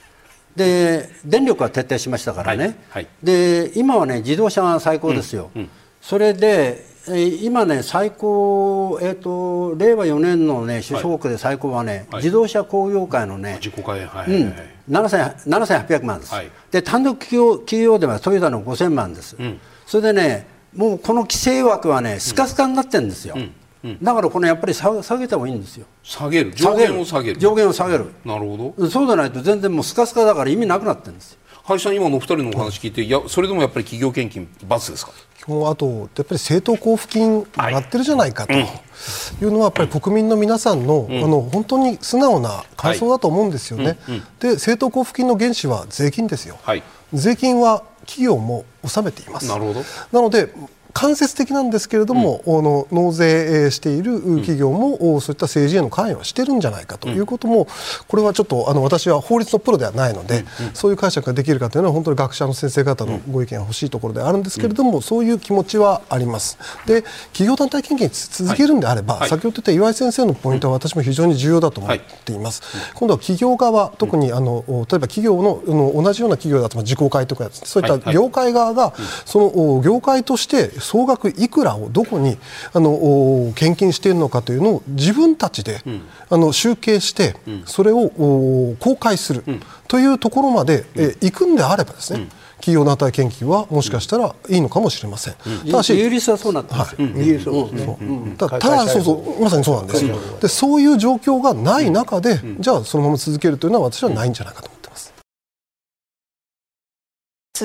で電力は徹底しましたからね、はいはい、で今はね自動車が最高ですよ、うんうん、それで今ね、最高、えーと、令和4年の、ね、首相国で最高はね、はい、自動車工業界のね、
自己会、はいうん、
7800万です、はい、で単独企業企業ではトヨタの5000万です、うん、それでね、もうこの規制枠はね、スカスカになってるんですよ。うんだからこのやっぱり下下げた方がいいんですよ。
下げる？上限を下げる。
上限を下げる。
なるほど。
そうじゃないと全然もうスカスカだから意味なくなってるんですよ。
林さん今のお二人のお話聞いて、いやそれでもやっぱり企業献金罰ですか？
あとやっぱり政党交付金もらってるじゃないかというのはやっぱり国民の皆さんの,、あの本当に素直な感想だと思うんですよね。で政党交付金の原資は税金ですよ。税金は企業も納めています。
なるほど。
なので間接的なんですけれども、うん、の納税している企業も、うん、そういった政治への関与はしてるんじゃないかということも、これはちょっとあの私は法律のプロではないので、うん、そういう解釈ができるかというのは本当に学者の先生方のご意見が欲しいところであるんですけれども、そういう気持ちはあります。で企業団体献金続けるんであれば、はい、先ほど言った岩井先生のポイントは私も非常に重要だと思っています。はい、今度は企業側特にあの例えば企業のの同じような企業だと自公会とかそういった業界側が、その業界として総額いくらをどこにあの献金しているのかというのを自分たちで、うん、あの集計して、うん、それを公開する、というところまで、え行くんであればですね、企業団体献金はもしかしたらいいのかもしれません。
ただし、イギリスはそうなってますよ。イギリスは
ただそうそう。まさにそうなんですよ。でそういう状況がない中で、じゃあそのまま続けるというのは私はないんじゃないかと。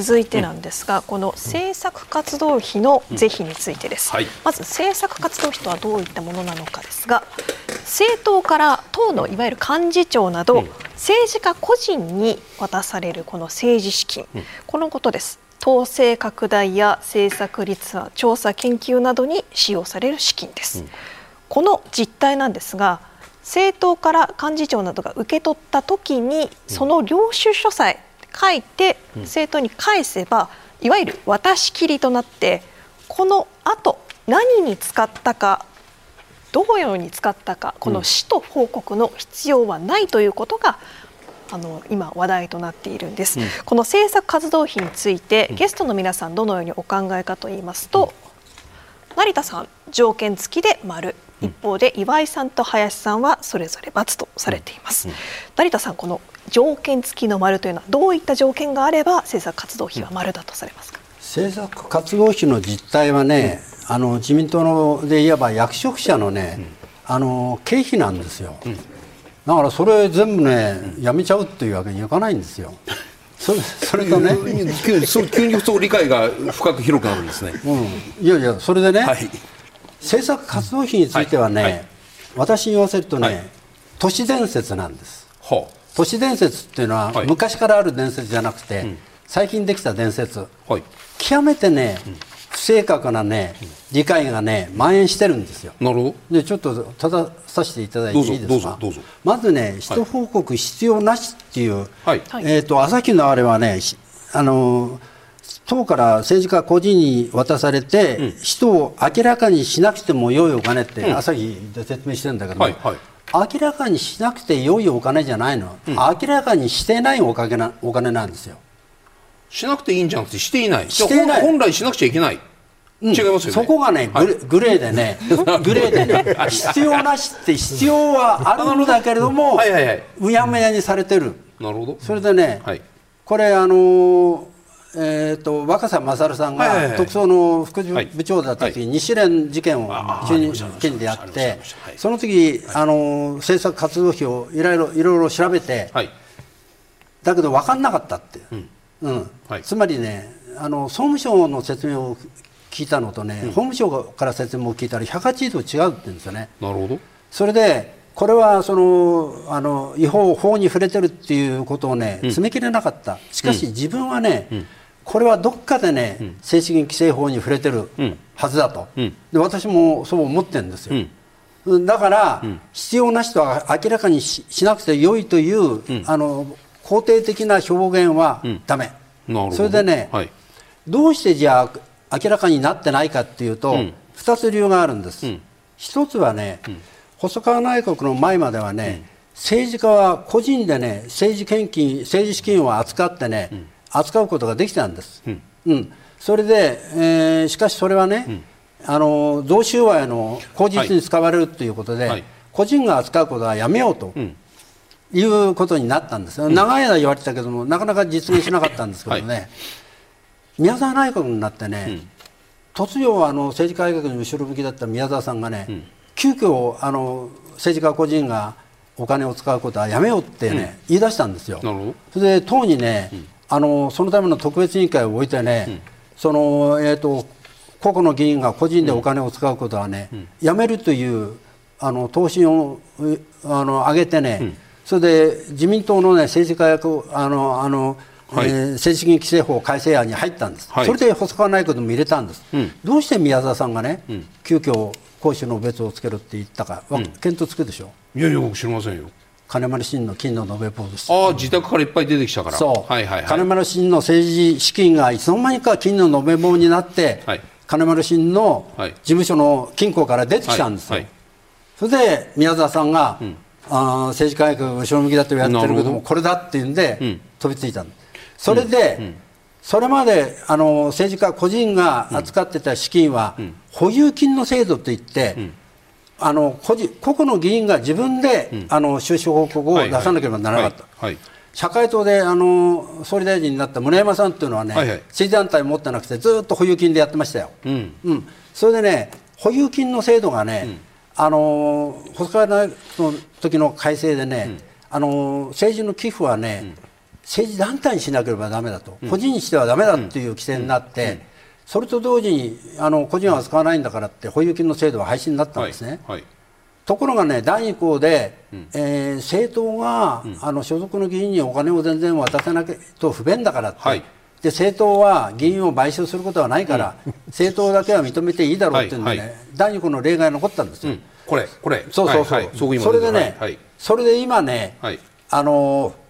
続いてなんですが、この政策活動費の是非についてです、はい、まず政策活動費とはどういったものなのかですが政党から党のいわゆる幹事長など、政治家個人に渡されるこの政治資金、このことです。統制拡大や政策立案調査研究などに使用される資金です、この実態なんですが政党から幹事長などが受け取った時にその領収書さえ書いて政党に返せば、いわゆる渡し切りとなってこのあと何に使ったかどのように使ったかこの使途報告の必要はないということが、あの今話題となっているんです、うん、この政策活動費について、ゲストの皆さんどのようにお考えかと言いますと、うん、成田さん条件付きで丸一方で岩井さんと林さんはそれぞれ×とされています、成田さんこの条件付きの丸というのはどういった条件があれば政策活動費は丸だとされますか、
政策活動費の実態はね、うん、あの自民党ので言えば役職者のね、うん、あの経費なんですよ、うん、だからそれ全部ね、やめちゃうっていうわけにいかないんですよ。それそれとね。
急に急にそう理解が深く広くなるんですね、
うん、いやいやそれでね、はい、政策活動費についてはね、はい。はい、私に言わせるとね、都市伝説なんです、はあ都市伝説っていうのは、はい、昔からある伝説じゃなくて、うん、最近できた伝説、はい、極めてね、うん、不正確なね、理解がね蔓延してるんですよ。
なるほ
ど。でちょっと正させていただいていいですか？まずね、使途報告必要なしっていう、はい、えっ、ー、と朝日のあれはね、あの党から政治家個人に渡されて、うん、人を明らかにしなくても良いお金って朝日で説明してるんだけど、はいはい。明らかにしなくて良いお金じゃないの、うん、明らかにしてないお金なお金なんですよ。
しなくていいんじゃなくてしていない。してい。ない本来しなくちゃいけない、
うん、違いますよね。そこがねグレ,、ーでねグレーでね 必要なしって必要はあるんだけれどもはい、うやむやにされてる。
なるほど。
それでね、はい、これあのーえーと、若狭勝さんが特捜の副部長だった時に日蓮事件を県でやって、その時、あの政策活動費をいろいろいろいろ調べて、だけど分かんなかったって、うん。つまりねあの総務省の説明を聞いたのとね、法務省から説明を聞いたら180度違うって言うんですよね。
なるほど。
それでこれはそのあの違法法に触れてるっていうことをね詰め切れなかった、しかし自分はね、うんこれはどっかでね、うん、正式に規制法に触れてるはずだと、うん、で私もそう思ってるんですよ、うん、だから、必要な人は明らかにしなくてよいという、あの肯定的な表現はだめ、それでね、はい、どうしてじゃあ明らかになってないかっていうと、うん、2つ理由があるんです、1つはね、細川内閣の前まではね、政治家は個人でね政治献金政治資金を扱ってね、扱うことができたんです、うん、うん、それで、えー、しかしそれはね、うん、あの贈収賄の口実に使われるということで、はい、個人が扱うことはやめようと。いうことになったんですよ、長い間言われてたけども、なかなか実現しなかったんですけどね、はい、宮沢内閣になってね、突如あの政治改革に後ろ向きだった宮沢さんがね、うん、急遽あの政治家個人がお金を使うことはやめようってね、うん、言い出したんですよ。それで党にね、うん、あのそのための特別委員会を置いてね、そのえっ、ー、と個々の議員が個人でお金を使うことはね、やめるというあの答申をあの上げてね、それで自民党のね政治家役あのあのはい、えー、政治資金規正法改正案に入ったんです、はい、それで細川内閣でも入れたんです、うん、どうして宮沢さんがね、うん、急遽公衆の別をつけるって言ったか、うん、見当つくでしょ
いやいや僕知りませんよ
金丸信の金の延べ棒です。
ああ自宅からいっぱい出てきたから。
そう、はいはいはい、金丸信の政治資金がいつの間にか金の延べ棒になって、はい、金丸信の事務所の金庫から出てきたんですよ、はい。はい、それで宮沢さんが、うん、あ政治改革後ろ向きだと言われてるけどもこれだっていうんで、うん、飛びついたんです。それで、うん。うん、それまであの政治家個人が扱ってた資金は、保有金の制度といって、あの個人個々の議員が自分で、あの収支報告を出さなければならなかった。社会党であの総理大臣になった村山さんっていうのはね、はいはい、政治団体持ってなくてずっと保有金でやってましたよ、うん、うん、それでね保有金の制度がね、うん、あの細川の時の改正でね、うん、あの政治の寄付はね、政治団体にしなければだめだと、個人にしてはだめだという規制になって、それと同時にあの個人は使わないんだからって保有金の制度は廃止になったんですね。はいはい、ところがね、第2項で、うん、えー、政党が、うん、あの所属の議員にお金を全然渡せなきゃと不便だからって、はい、で政党は議員を買収することはないから、うん、政党だけは認めていいだろうっていうんでね、はいはい、第2項の例外が残ったんですよ。
これ、これ、
そうそうそう、それでね、それで今ね、あのー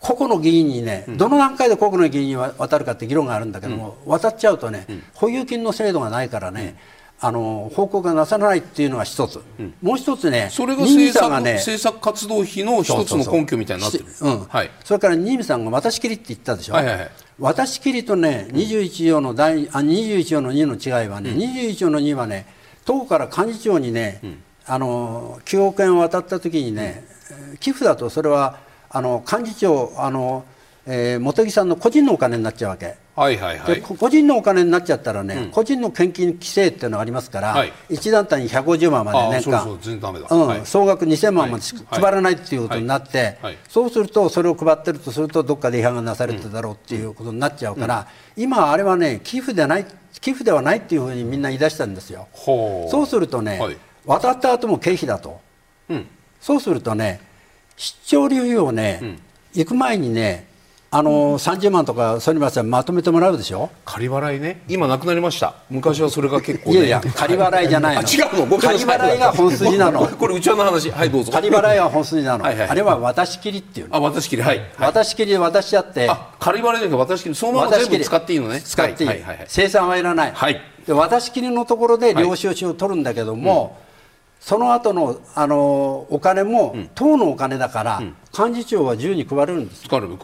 個々の議員にね、どの段階で個々の議員に渡るかって議論があるんだけども、渡っちゃうとね、保有金の制度がないからね、あの報告がなさらないっていうのが一つ、うん、もう一つね、
それが政策が、ね、政策活動費の一つの根拠みたいになってる。
うん。はい、それから新見さんが渡し切りって言ったでしょ、はいはいはい、渡し切りとね、21条の第あ21条の2の違いはね、うん、21条の2はね、党から幹事長にね、うん、あの9億円渡った時にね、寄付だとそれはあの幹事長あの、えー、茂木さんの個人のお金になっちゃうわけ。はいはいはい、個人のお金になっちゃったらね、うん、個人の献金規制っていうのがありますから、はい、1団体に150万まで年間総額2000万まで配らないっていうことになって、はい、そうするとそれを配ってるとするとどっかで違反がなされてだろうっていうことになっちゃうから、うん、今あれはね寄付でない寄付ではないっていうふうにみんな言い出したんですよ。そうするとね、渡った後も経費だと、うん、そうするとね出張流費をね、うん、行く前にねあのー、30万とかそれまでまとめてもらうでしょ？
仮払いね。今なくなりました。昔はそれが結構、ね、い
やいや仮払いじゃないの。
違うの。
仮払いが本筋なの。
これうちわの話はいどうぞ
仮払いは本筋なのはい、あれは渡し切りっていう
あ渡し切りはい、
渡し切りで渡し合って
仮払いじゃなくて渡し切りそのまま全部使っていいのね
使っていい、はいはいはい、生産はいらない、はい、で渡し切りのところで領収書を取るんだけども、うんその後のあのお金も、党のお金だから、幹事長は自由に配れるんです。
配れる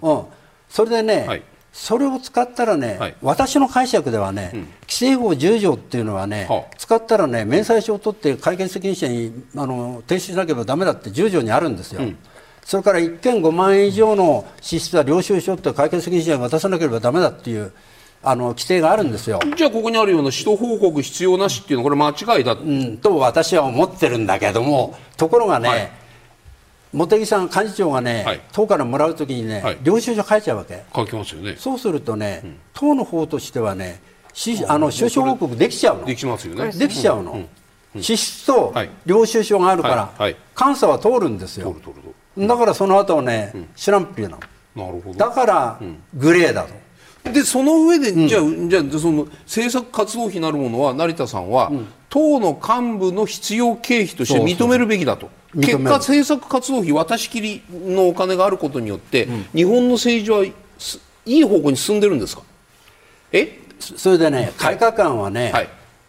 うん、それでね、はい、それを使ったらね、はい、私の解釈ではね、うん、規制法10条っていうのはね、はあ、使ったらね、明細書を取って会見責任者にあの提出しなければだめだって10条にあるんですよ。うん、それから1件5万円以上の支出は領収書って会見責任者に渡さなければだめだっていうあの規定があるんですよ。
じゃあここにあるような使途報告必要なしっていうのはこれ間違いだ、う
ん、と私は思ってるんだけどもところがね、はい、茂木さん幹事長がね、はい、党からもらうときにね、はい、領収書書いちゃうわけ。
書きますよね。
そうするとね、うん、党の方としてはねしあの収支報告できちゃうの。
できますよね。
できちゃうの、うんうん、支出と領収書があるから、監査は通るんですよ。だからその後はね、知らんぴーなの。なるほど。だから、グレーだと
でその上で、うん、じゃあじゃあその政策活動費なるものは成田さんは、うん、党の幹部の必要経費として認めるべきだと。結果政策活動費渡し切りのお金があることによって、うん、日本の政治はいい方向に進んでるんですか？
え？それでね改革案はね、はい、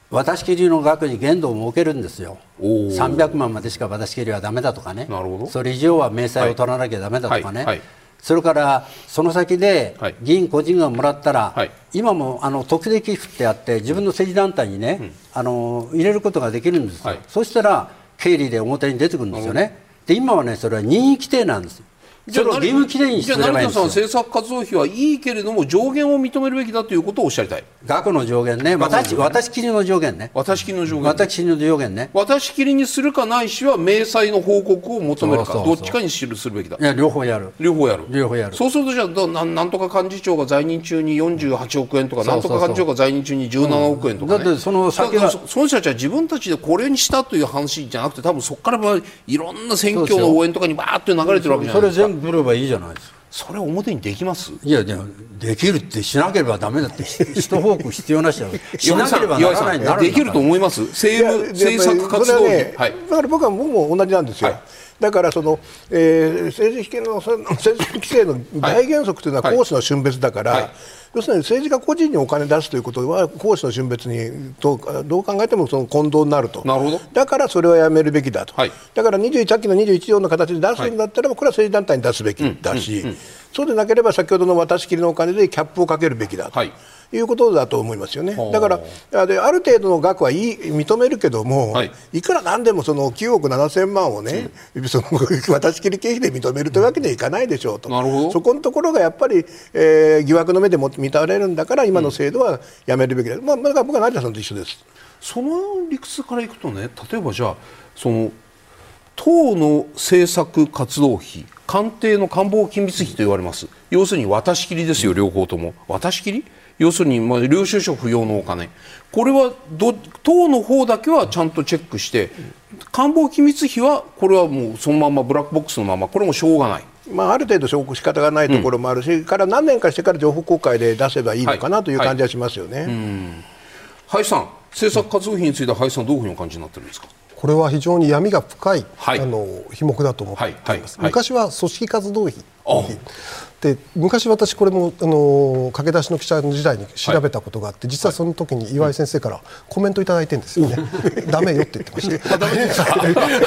渡し切りの額に限度を設けるんですよ。300万までしか渡し切りはだめだとかね。それ以上は明細を取らなきゃだめだとかね、はい。はいそれからその先で議員個人がもらったら、はい、今もあの特例寄付ってあって自分の政治団体にね、うん、あの入れることができるんですよ、はい、そしたら経理で表に出てくるんですよね。で今はねそれは任意規定なんです
じゃあ義務規定にすればいいん。政策活動費はいいけれども上限を認めるべきだということをおっしゃりたい。
額の上限ね。私渡し切りの上限ね。
渡し切りの上限、
ね。渡し切りの上限ね。
渡し切りにするかないしは明細の報告を求めるかどっちかにするするべきだ。
いや両方やる。
両方やる。
両方やる。
そうするとじゃあななんとか幹事長が在任中に48億円とかなんとか幹事長が在任中に17億円とか、ねうん、
だってその先は
その人たちは自分たちでこれにしたという話じゃなくて多分そこからいろんな選挙の応援とかにバーッと流れてるわけじゃないですか。
そればいいじゃないですか。
それ表にできます？
いやでもできるってしなければだめだって一方向必要なしだしなければならないな
できると思います。政務政策活動、
ね、はい、だから僕は僕も同じなんですよ、はいだからその、えー、政治の政治規制の大原則というのは行使の春別だから、はい。はい、要するに政治家個人にお金出すということは行使の春別にどうどう考えてもその混同になると。
なるほど。
だからそれはやめるべきだと、はい、だから21さっきの21条の形で出すんだったら、これは政治団体に出すべきだし、うんうんうん、そうでなければ先ほどの渡し切りのお金でキャップをかけるべきだと。いうことだと思いますよね。だからあである程度の額はいい認めるけども、はい、いくらなんでもその9億7000万をね、その 渡し切り経費で認めるというわけにはいかないでしょうと、そこのところがやっぱり、えー、疑惑の目でも見られるんだから今の制度はやめるべきだ、うん、まあ、だから僕は成田さんと一緒です。
その理屈からいくとね例えばじゃあその党の政策活動費官邸の官房機密費と言われます。要するに渡し切りですよ両方とも。渡し切り？要するに、まあ、領収書不要のお金。これはど党の方だけはちゃんとチェックして官房機密費はこれはもうそのままブラックボックスのままこれもしょうがない。
まあ、ある程度証拠仕方がないところもあるし、うん、から何年かしてから情報公開で出せばいいのかなという感じはしますよね。はい、
林さん、政策活動費については林さんどういうふうにお感じになってるんですか？
これは非常に闇が深い、はい、あの費目だと思ってい。ます、昔は組織活動費で昔私これもあの駆け出しの記者の時代に調べたことがあって、実はその時に岩井先生からコメントいただいてるんですよね、だめよって言ってました。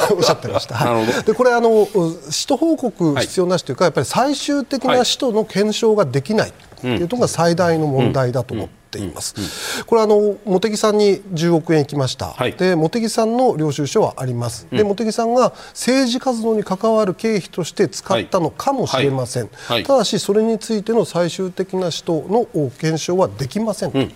おっしゃってました、はい、でこれあの使途報告必要なしというか、やっぱり最終的な使途の検証ができないというのが最大の問題だと思ってています、うんうん、これあの茂木さんに10億円いきました、はい、で茂木さんの領収書はあります、うん、で茂木さんが政治活動に関わる経費として使ったのかもしれません、はい、ただしそれについての最終的な使途の検証はできませんとい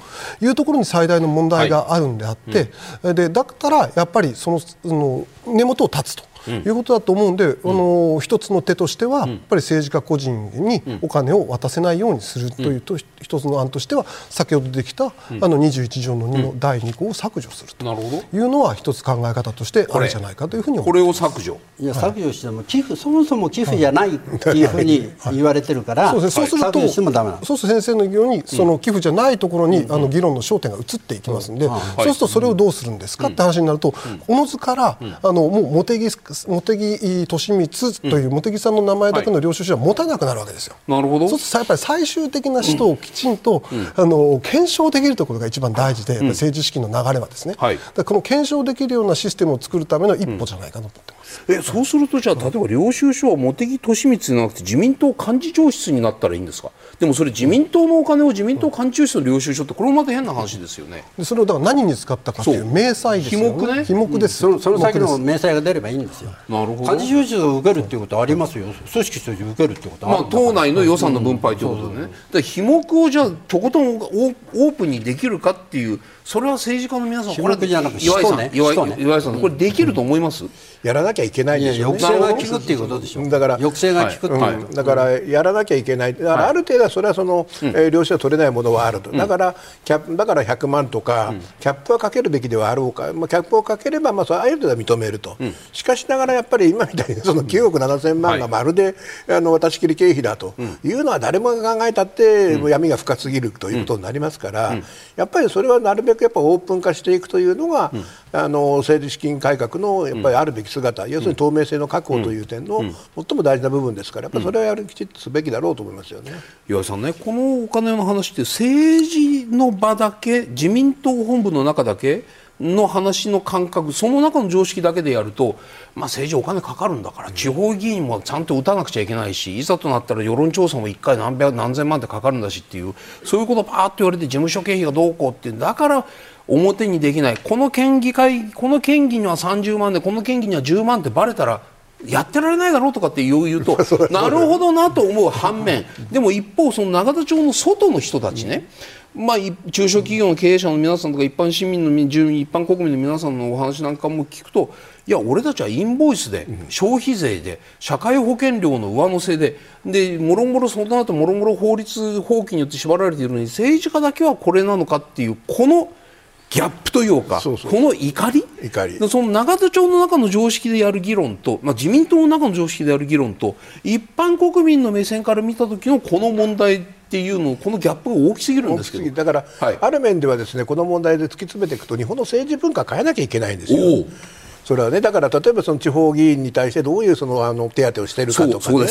うところに最大の問題があるんであって、でだったらやっぱりそのの根元を断つと。いうことだと思うんで、あの一つの手としては、やっぱり政治家個人にお金を渡せないようにするというと、一つの案としては先ほどできた、あの21条の2の第2項を削除するというのは一つ考え方としてあるんじゃないかというふうに
これを削除。
いや削除しても寄付そもそも寄付じゃないっていうふうに言われてるから、
そうですね、そうするとそうすると先生のようにその寄付じゃないところに、あの議論の焦点が移っていきますので、そうするとそれをどうするんですかって話になると、おのずからあのもう茂木茂木利利光という茂木さんの名前だけの領収書は持たなくなるわけですよ。
なるほど。
そうするとやっぱり最終的な使途をきちんと、あの検証できるところが一番大事で、政治資金の流れはですね、はい、この検証できるようなシステムを作るための一歩じゃないかと思って。
えそうするとじゃあ例えば領収書は茂木利光じゃなくて自民党幹事長室になったらいいんですか？でもそれ自民党のお金を自民党幹事長室の領収書ってこれもまた変な話ですよね。
でそれをだから何に使ったかという明細ですよね。
ね？
費目です、
うん、その先の明細が出ればいいんですよ。
なるほど。
幹事長室を受けるっていうことはありますよ。組織として受けるってことは
まあ党内の予算の分配ということでね、う費目をじゃあとことんオープンにできるかっていうそれは政治家の皆さんこれ
じゃなく
岩井さん、ね、岩井岩井さん、これできると思います、
やらなきゃいけないでしょ、
ね、抑制が効くっていうことでしょだから抑制が効くはい
うん、だからやらなきゃいけない。だからある程度はそれはその、はい、えー、領収は取れないものはあると、だからキャだから100万とか、キャップはかけるべきではあろうか、まあ、キャップをかければ、まあ、それある程度は認めると、しかしながらやっぱり今みたいにその9億7000万がまるで、あの渡し切り経費だというのは誰もが考えたって、闇が深すぎるということになりますから、やっぱりそれはなるべくやっぱオープン化していくというのが、あの政治資金改革のやっぱりあるべき姿、要するに透明性の確保という点の最も大事な部分ですから、やっぱりそれはやるきちっとすべきだろうと思いますよね。
岩井さんね、このお金の話って政治の場だけ、自民党本部の中だけの話の感覚その中の常識だけでやると、まあ、政治お金かかるんだから地方議員もちゃんと打たなくちゃいけないしいざとなったら世論調査も1回何百何千万ってかかるんだしっていうそういうことパーッと言われて事務所経費がどうこうってだから表にできない。この県議会この県議には30万でこの県議には10万ってばれたらやってられないだろうとかって言 うとなるほどなと思う反面。でも一方その永田町の外の人たちね、まあ、中小企業の経営者の皆さんとか一般市民の住民一般国民の皆さんのお話なんかも聞くといや俺たちはインボイスで消費税で社会保険料の上乗せででもろもろその後もろもろ法律法規によって縛られているのに政治家だけはこれなのかっていうこのギャップというかこの怒り？
怒り。
その永田町の中の常識でやる議論と、まあ、自民党の中の常識でやる議論と一般国民の目線から見た時のこの問題っていうのこのギャップが大きすぎるんですけど。
だから、はい、ある面ではですねこの問題で突き詰めていくと日本の政治文化変えなきゃいけないんですよ。それはねだから例えばその地方議員に対してどういうそのあの手当をしているかとかね。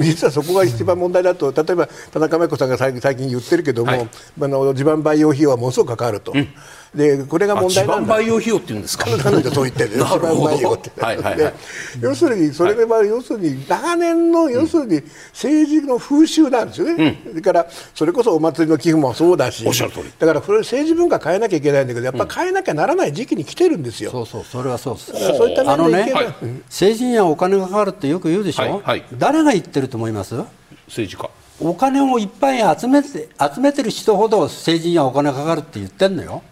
実はそこが一番問題だと例えば田中真紀子さんが最近言ってるけども、はい、あの地盤培養費用はものすごくかかると。うんでこれが問題なん
だ。培養費用って言うんですか？
彼女そう言って る。地盤培養って。はいはいはい、要するにそれでは要するに長年の要するに政治の風習なんですよね。うん、からそれこそお祭りの寄付もそうだし、だからこれ政治文化変えなきゃいけないんだけどやっぱ変えなきゃならない時期に来てるんですよ。
そうそうそれはそうです。そういった面でいけば、ね、政治にはお金がかかるってよく言うでしょ？はいはい、誰が言ってると思います？
政治家。
お金をいっぱい集めて集めてる人ほど政治にはお金かかるって言ってんのよ。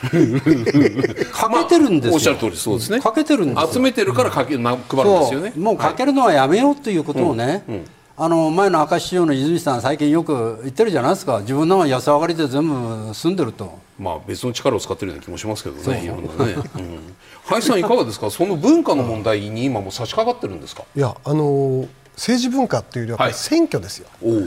かけてるんですよ、まあ、
おっしゃる通りそうですね。
かけてるんです
集めてるからかけ、ま、配るんですよね。
もうかけるのはやめようということをね、はいうんうん、あの前の明石市長の泉さん最近よく言ってるじゃないですか。自分のは安上がりで全部住んでると。
まあ別の力を使ってるような気もしますけどねいろんなね、うん、林さんいかがですか？その文化の問題に今も差し掛かってるんですか？
いやあの政治文化っていうよりは選挙ですよ、はい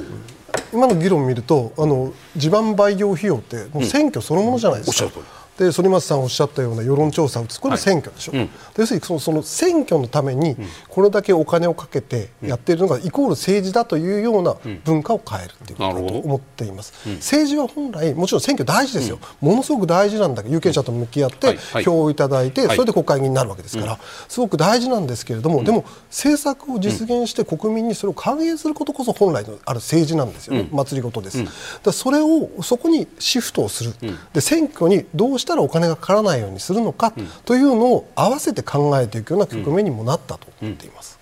今の議論を見るとあの地盤培養費用ってもう選挙そのものじゃないですか、うんで反町さんおっしゃったような世論調査を打つ。これも選挙でしょ、はいうん、要するにそのその選挙のためにこれだけお金をかけてやっているのがイコール政治だというような文化を変えるということだと思っています、うん、政治は本来もちろん選挙大事ですよ、うん、ものすごく大事なんだけど有権者と向き合って票をいただい。てそれで国会議員になるわけですから。すごく大事なんですけれどもでも政策を実現して国民にそれを還元することこそ本来のある政治なんですよね、祭りごとです、だそれをそこにシフトをする、で選挙にどうしたらお金がかからないようにするのかというのを合わせて考えていくような局面にもなったと思っています。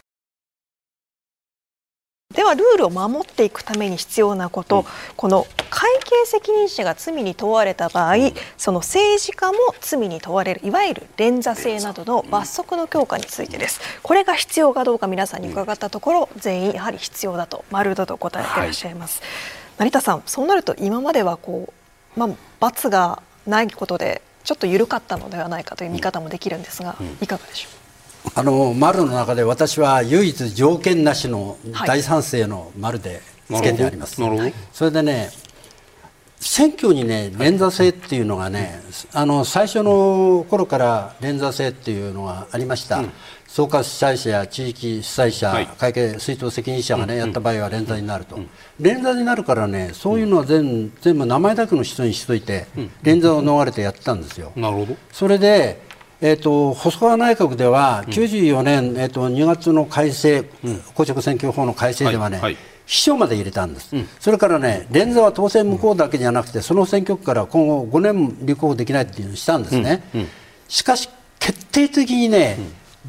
ではルールを守っていくために必要なこと、うん、この会計責任者が罪に問われた場合、うん、その政治家も罪に問われるいわゆる連座制などの罰則の強化についてです。これが必要かどうか皆さんに伺ったところ、全員やはり必要だと丸だと答えていらっしゃいます、はい、成田さんそうなると今まではこう、まあ、罰がないことでちょっと緩かったのではないかという見方もできるんですが、うん、いかがでしょう？
あの丸の中で私は唯一条件なしの大賛成の丸でつけてあります。はい、それでね選挙にね連座制っていうのがね、あの最初の頃から連座制っていうのがありました。うん総括主催者や地域主催者、はい、会計水筒責任者がね、うん、やった場合は連座になると、うん、連座になるからねそういうのは全,、全部名前だけの人にしといて、うん、連座を逃れてやってたんですよ。
なるほど。
それでえーと、細川内閣では94年、えーと、2月の改正、公職選挙法の改正ではね、はいはい、秘書まで入れたんです、うん、それからね連座は当選無効だけじゃなくてその選挙区から今後5年立候補できないっていうのをしたんですね、うん。うん、しかし決定的にね、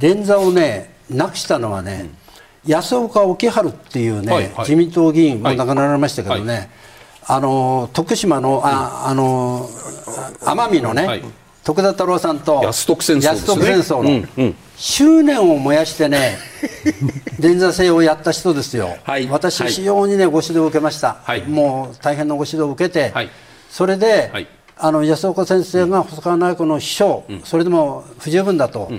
連座をねなくしたのはね、うん、安岡沖春っていうね、はいはい、自民党議員も亡くなられましたけどね、はい、あの徳島のああの奄美のね、はい、徳田太郎さんと
安徳戦争、
ね、戦争の、うんうん、執念を燃やしてね 連座制をやった人ですよ、はい、私、非常にねご指導を受けました、もう大変なご指導を受けて、それで、あの安岡先生が細川内閣の秘書、それでも不十分だと。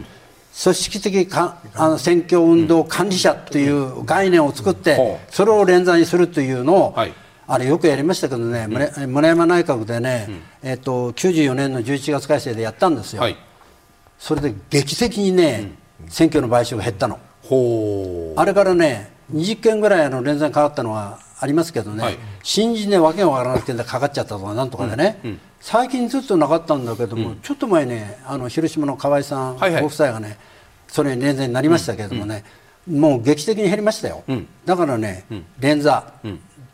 組織的かあの選挙運動管理者という概念を作って、それを連座にするというのを、あれよくやりましたけどね、村山内閣でね、えー、と94年の11月改正でやったんですよ、それで劇的にね、選挙の買収が減ったの、あれからね20件ぐらいの連座にかかったのはありますけどね、新人で訳が分からなくてかかっちゃったとかなんとかでね、最近ずっとなかったんだけども、ちょっと前ねあの広島の河合さんご夫妻がね、それに連座になりましたけれどもね、もう劇的に減りましたよ、だからね、連座、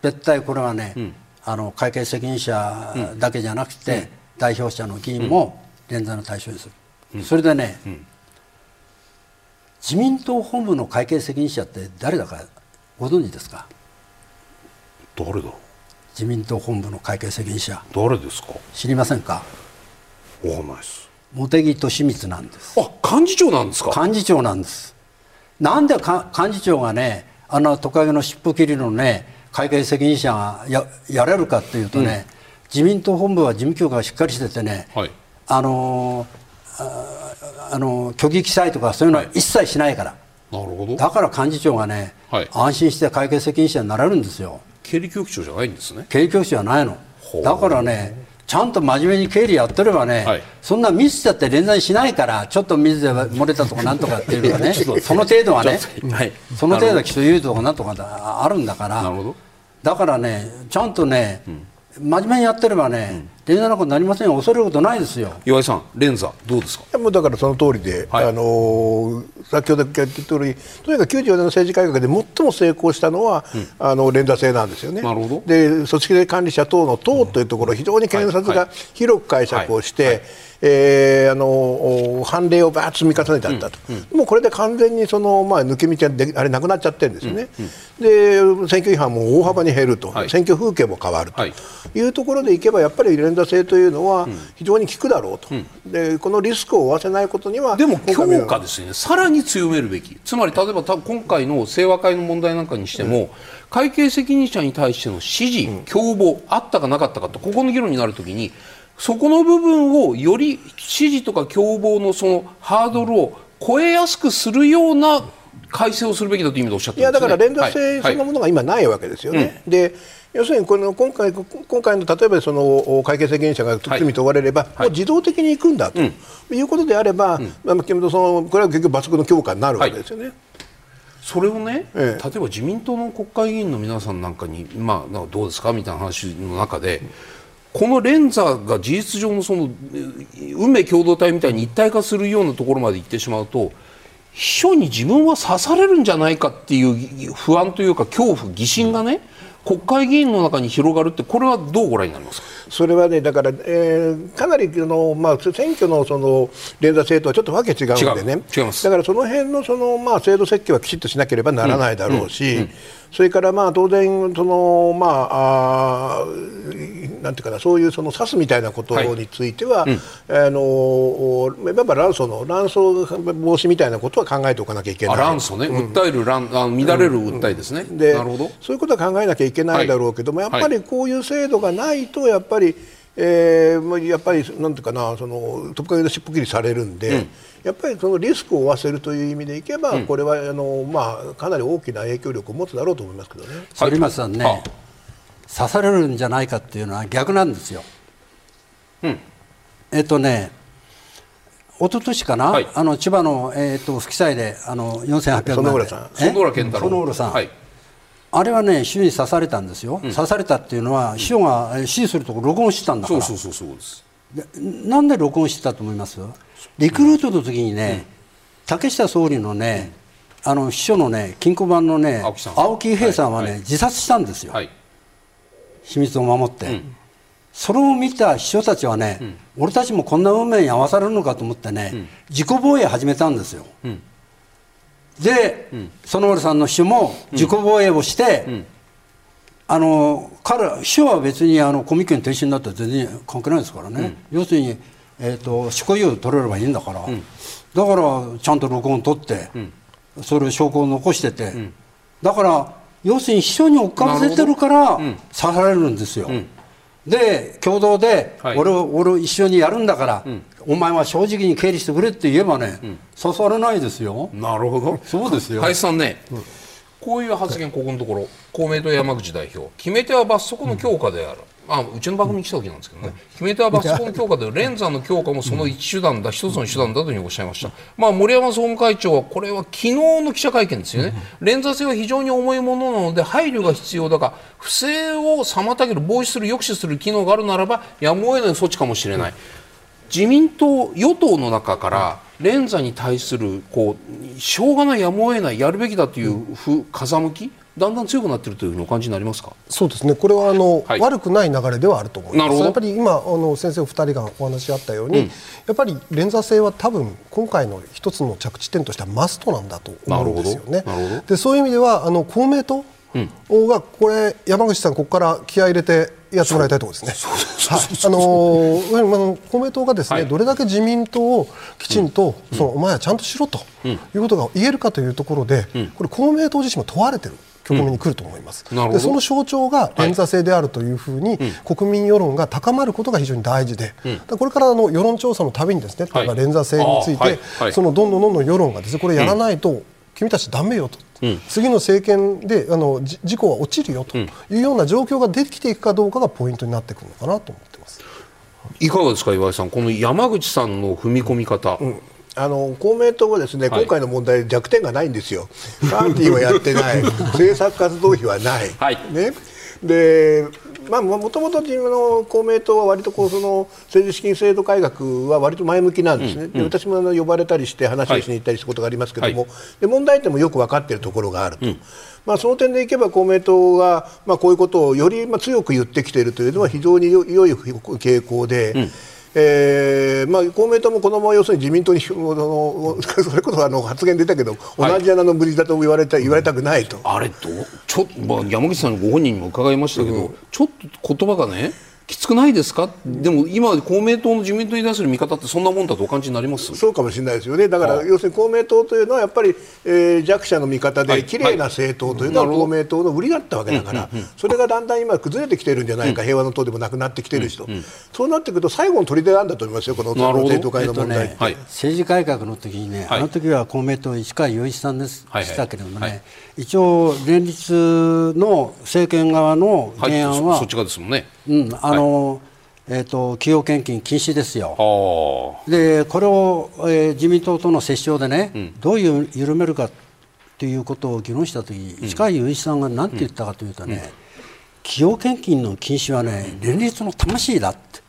絶対これはね、あの会計責任者だけじゃなくて、代表者の議員も連座の対象にする、それでね、自民党本部の会計責任者って誰だかご存知ですか？
誰だ？
自民党本部の会計責任者。
誰ですか？
知りませんか？
わかんないです。
茂木敏光なんです。
あ幹事長なんですか？
幹事長なんです。なんで幹事長がねあのトカゲの尻尾切りのね会計責任者がややれるかっていうとね、うん、自民党本部は事務局がしっかりしててね、はい、あのああの虚偽記載とかそういうのは一切しないから、
なるほど。
だから幹事長がね、はい、安心して会計責任者になれるんですよ
経理局長じゃないんですね。
経理局長じゃないの。だからねちゃんと真面目に経理やってればね、はい、そんなミスだって連載しないからちょっと水で漏れたとかなんとかっていうのはね その程度はね、はい、その程度は基礎優位とかなんとかあるんだからだからねちゃんとね、うん。真面目にやってればね、連座なんかなりませんよ、恐れることないですよ。
岩井さん、連座、どうですか？
もうだからその通りで、はい、あのー、先ほど言った通り、とにかく94年の政治改革で最も成功したのは、うん、あの連座制なんですよね、
なるほど。
で組織管理者等の党というところ、非常に検察が広く解釈をして、はい。はい。えー、あの判例をばーっと積み重ねてあったと、うん。うん、もうこれで完全にその、まあ、抜け道があれなくなっちゃってるんですよね、うん。うん、で選挙違反も大幅に減ると、はい、選挙風景も変わると。い。うところでいけば、やっぱり連打制というのは非常に効くだろうと、うん、でこのリスクを負わせないことには、
でも強化ですね、さらに強めるべき、つまり例えば今回の清和会の問題なんかにしても、会計責任者に対しての指示、共謀、あったかなかったかと、ここの議論になるときに、そこの部分をより指示とか共謀のそのハードルを超えやすくするような改正をするべきだという意味でおっしゃって
いやだから連動性そのものが今ないわけですよね。はいはい、で要するにこの今回今回の例えばその会計責任者が罪に問われれば、はい、もう自動的にいくんだと、いうことであれば、うん、まあ、そのこれは結局罰則の強化になるわけですよね。
それをね、ええ、例えば自民党の国会議員の皆さんなんかに、まあ、どうですかみたいな話の中で、この連座が事実上のその運命共同体みたいに一体化するようなところまで行ってしまうと秘書に自分は刺されるんじゃないかっていう不安というか恐怖疑心がね、国会議員の中に広がるってこれはどうご覧になりますか？
それはねだから、えー、かなりの、まあ、選挙のその連座制とはちょっとわけ違うんでね。だからその辺のその、まあ、制度設計はきちっとしなければならないだろうし、うんうんうんそれからまあ当然そのまああなんていうかなそういうその指すみたいなことについては、はいうん、あのやっぱ乱訴の乱訴防止みたいなことは考えておかなきゃいけない。
乱訴ね、うん、訴える乱あ乱れる訴えですね。
でなるほど。そういうことは考えなきゃいけないだろうけども、はい、やっぱりこういう制度がないとやっぱり、えー、やっぱりなんていうかなそのトップ会で尻尾切りされるんで。うん。やっぱりそのリスクを負わせるという意味でいけば、うん、これはあの、まあ、かなり大きな影響力を持つだろうと思いますけどね。
反町さんね、刺されるんじゃないかっていうのは逆なんですよ。うん、えっとね一昨年かな、はい、あの千葉の、えーと、不記載であの4800
万で。
園浦健太
郎。園浦さん、はい、あれはね主に刺されたんですよ、うん、刺されたっていうのは秘書が指示するところ録音してたんだから。
そうそうそうそうです。
なんで録音してたと思います？リクルートの時にね、竹下総理のね、あの秘書のね金庫番のね青木平さん。はね、自殺したんですよ、秘密を守って、それを見た秘書たちはね、俺たちもこんな運命に合わされるのかと思ってね、自己防衛始めたんですよ、で、園村さんの秘書も自己防衛をして、あの彼秘書は別にあのコミケの停止になったら全然関係ないですからね、要するにえーと、執行猶予取れればいいんだから、うん、だからちゃんと録音取って、うん、それ証拠を残してて、うん、だから要するに秘書に追っかぶせてるから刺されるんですよ、で共同で、はい、俺俺一緒にやるんだから、お前は正直に経理してくれって言えばね、刺されないですよ。
なるほど。
そうですよ。
林さん。ね、こういう発言ここのところ公明党山口代表。決め手は罰則の強化である、あうちの番組に来た時なんですけどね、決め手はパソコン強化で連座の強化もその一手段だ、一つの手段だというふうにおっしゃいました、まあ、森山総務会長はこれは昨日の記者会見ですよね、連座性は非常に重いものなので配慮が必要だが不正を妨げる防止する抑止する機能があるならばやむを得ない措置かもしれない。自民党与党の中から連座に対するこうしょうがないやむを得ないやるべきだというふ風向きだんだん強くなっているというふうにお感じになりますか？
そうですね、これはあの、はい、悪くない流れではあると思います、やっぱり今、あの先生お二人がお話しあったように、うん、やっぱり連座制は多分今回の一つの着地点としてはマストなんだと思うんですよね。でそういう意味ではあの公明党がこれ山口さんここから気合い入れてやってもらいたいところですね。あの公明党がですね、はい、どれだけ自民党をきちんと、うん、そのお前はちゃんとしろということが言えるかというところで、うん、これ公明党自身も問われてる。局面に来ると思います、うん、でその象徴が連座制であるというふうに、国民世論が高まることが非常に大事で、これからの世論調査のたびにですね、連座制について、そのどんどんどんどん世論がですねこれやらないと、君たちだめよとうん、次の政権であの事故は落ちるよというような状況が出てきていくかどうかがポイントになってくるのかなと思ってます。
いかがですか、岩井さん、この山口さんの踏み込み方。うん
あの公明党はですね、はい、今回の問題弱点がないんですよ、パーティーはやってない、政策活動費はない、はい、ね、でまあ、もともとの公明党は割とこうその政治資金制度改革は割と前向きなんですね、うんうん、で私もあの呼ばれたりして話をしに行ったりしたことがありますけれども、はい、で問題点もよく分かっているところがあると、うん、まあ、その点でいけば公明党が、まあ、こういうことをよりまあ強く言ってきているというのは非常に良い傾向で。うんえーまあ、公明党もこのまま要するに自民党に そのそれこそあの発言出たけど、はい、同じ穴の無理だと言われた言われたくないと。
あれどちょ、まあ、山口さんご本人にも伺いましたけど、うん、ちょっと言葉がねきつくないですか、でも今、公明党の自民党に対する見方ってそんなもんだとお感じになります？
そうかもしれないですよね、だから要するに公明党というのはやっぱり、えー、弱者の味方で、綺麗な政党というのは公明党の売りだったわけだから、それがだんだん今、崩れてきてるんじゃないか、平和の党でもなくなってきてる人、そうなってくると、最後の砦なんだと思いますよ、この政党会の問題、
政治改革の時にね、あの時は公明党、市川雄一さんでしたけれどもね、一応、連立の政権側の原案は、
そっち側ですもんね。
うん、あの、はいえーと、企業献金禁止ですよ、でこれを、えー、自民党との折衝でね、うん、どういう緩めるかということを議論したとき、うん、石川雄一さんが何て言ったかというとね、うん、企業献金の禁止はね、連立の魂だって。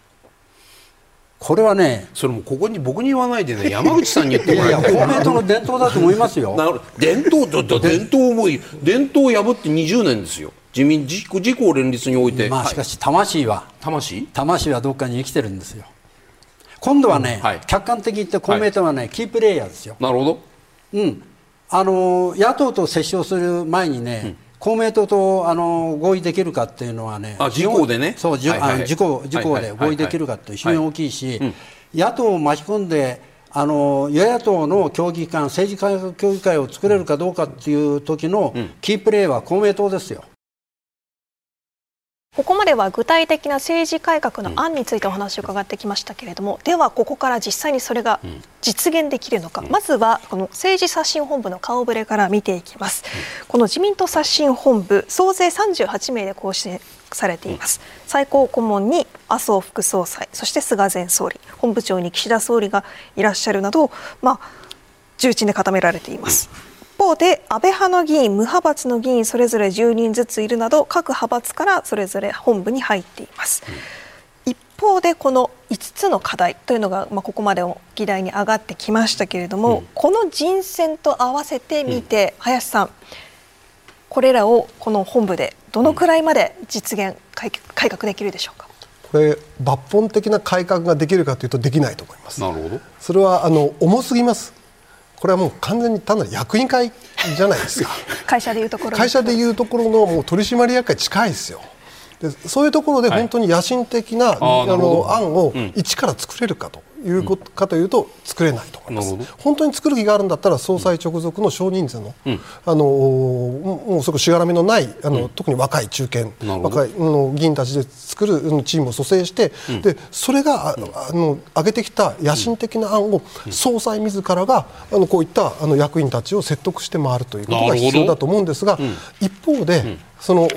これはね、
それもここに僕に言わないでね、山口さんに言ってもらい
たい。公明党の伝統だと思いますよ。
伝統と伝統も伝統を破って20年ですよ。自民自自公連立において、
まあ、しかし魂は、
魂？
魂はどっかに生きてるんですよ。今度はね、うんはい、客観的に言って公明党はね、はい、キープレーヤーですよ。
なるほど、
うん、あの野党と折衝する前にね、うん、公明党とあの合意できるかっていうのはね、
あ自公でね、
そう、自公自公で合意できるかって非常に大きいし、野党を巻き込んであの与野党の協議会、政治改革協議会を作れるかどうかっていう時のキープレーは公明党ですよ。
ここまでは具体的な政治改革の案についてお話を伺ってきましたけれども、うん、ではここから実際にそれが実現できるのか、うん、まずはこの政治刷新本部の顔ぶれから見ていきます、うん、この自民党刷新本部総勢38名で構成されています、最高顧問に麻生副総裁そして菅前総理本部長に岸田総理がいらっしゃるなどまあ重鎮で固められています、方で安倍派の議員無派閥の議員それぞれ10人ずついるなど各派閥からそれぞれ本部に入っています。一方でこの5つの課題というのが、まあ、ここまで議題に上がってきましたけれども、うん、この人選と合わせてみて、うん、林さんこれらをこの本部でどのくらいまで実現、改革できるでしょうか？
これ抜本的な改革ができるかというとできないと思います。
なるほど。
それはあの重すぎます。これはもう完全に単なる役員会じゃないですか。
会社でいうところ
会社でいうところのもう取締役会近いですよ。でそういうところで本当に野心的な、はい、あの案を一から作れるかということかというと作れないと思います、本当に作る気があるんだったら総裁直属の少人数の,、あのもうそこしがらみのないあの、特に若い中堅若いの議員たちで作るチームを蘇生して、でそれがあの上げてきた野心的な案を総裁自らがあのこういったあの役員たちを説得して回るということが必要だと思うんですが、一方で、その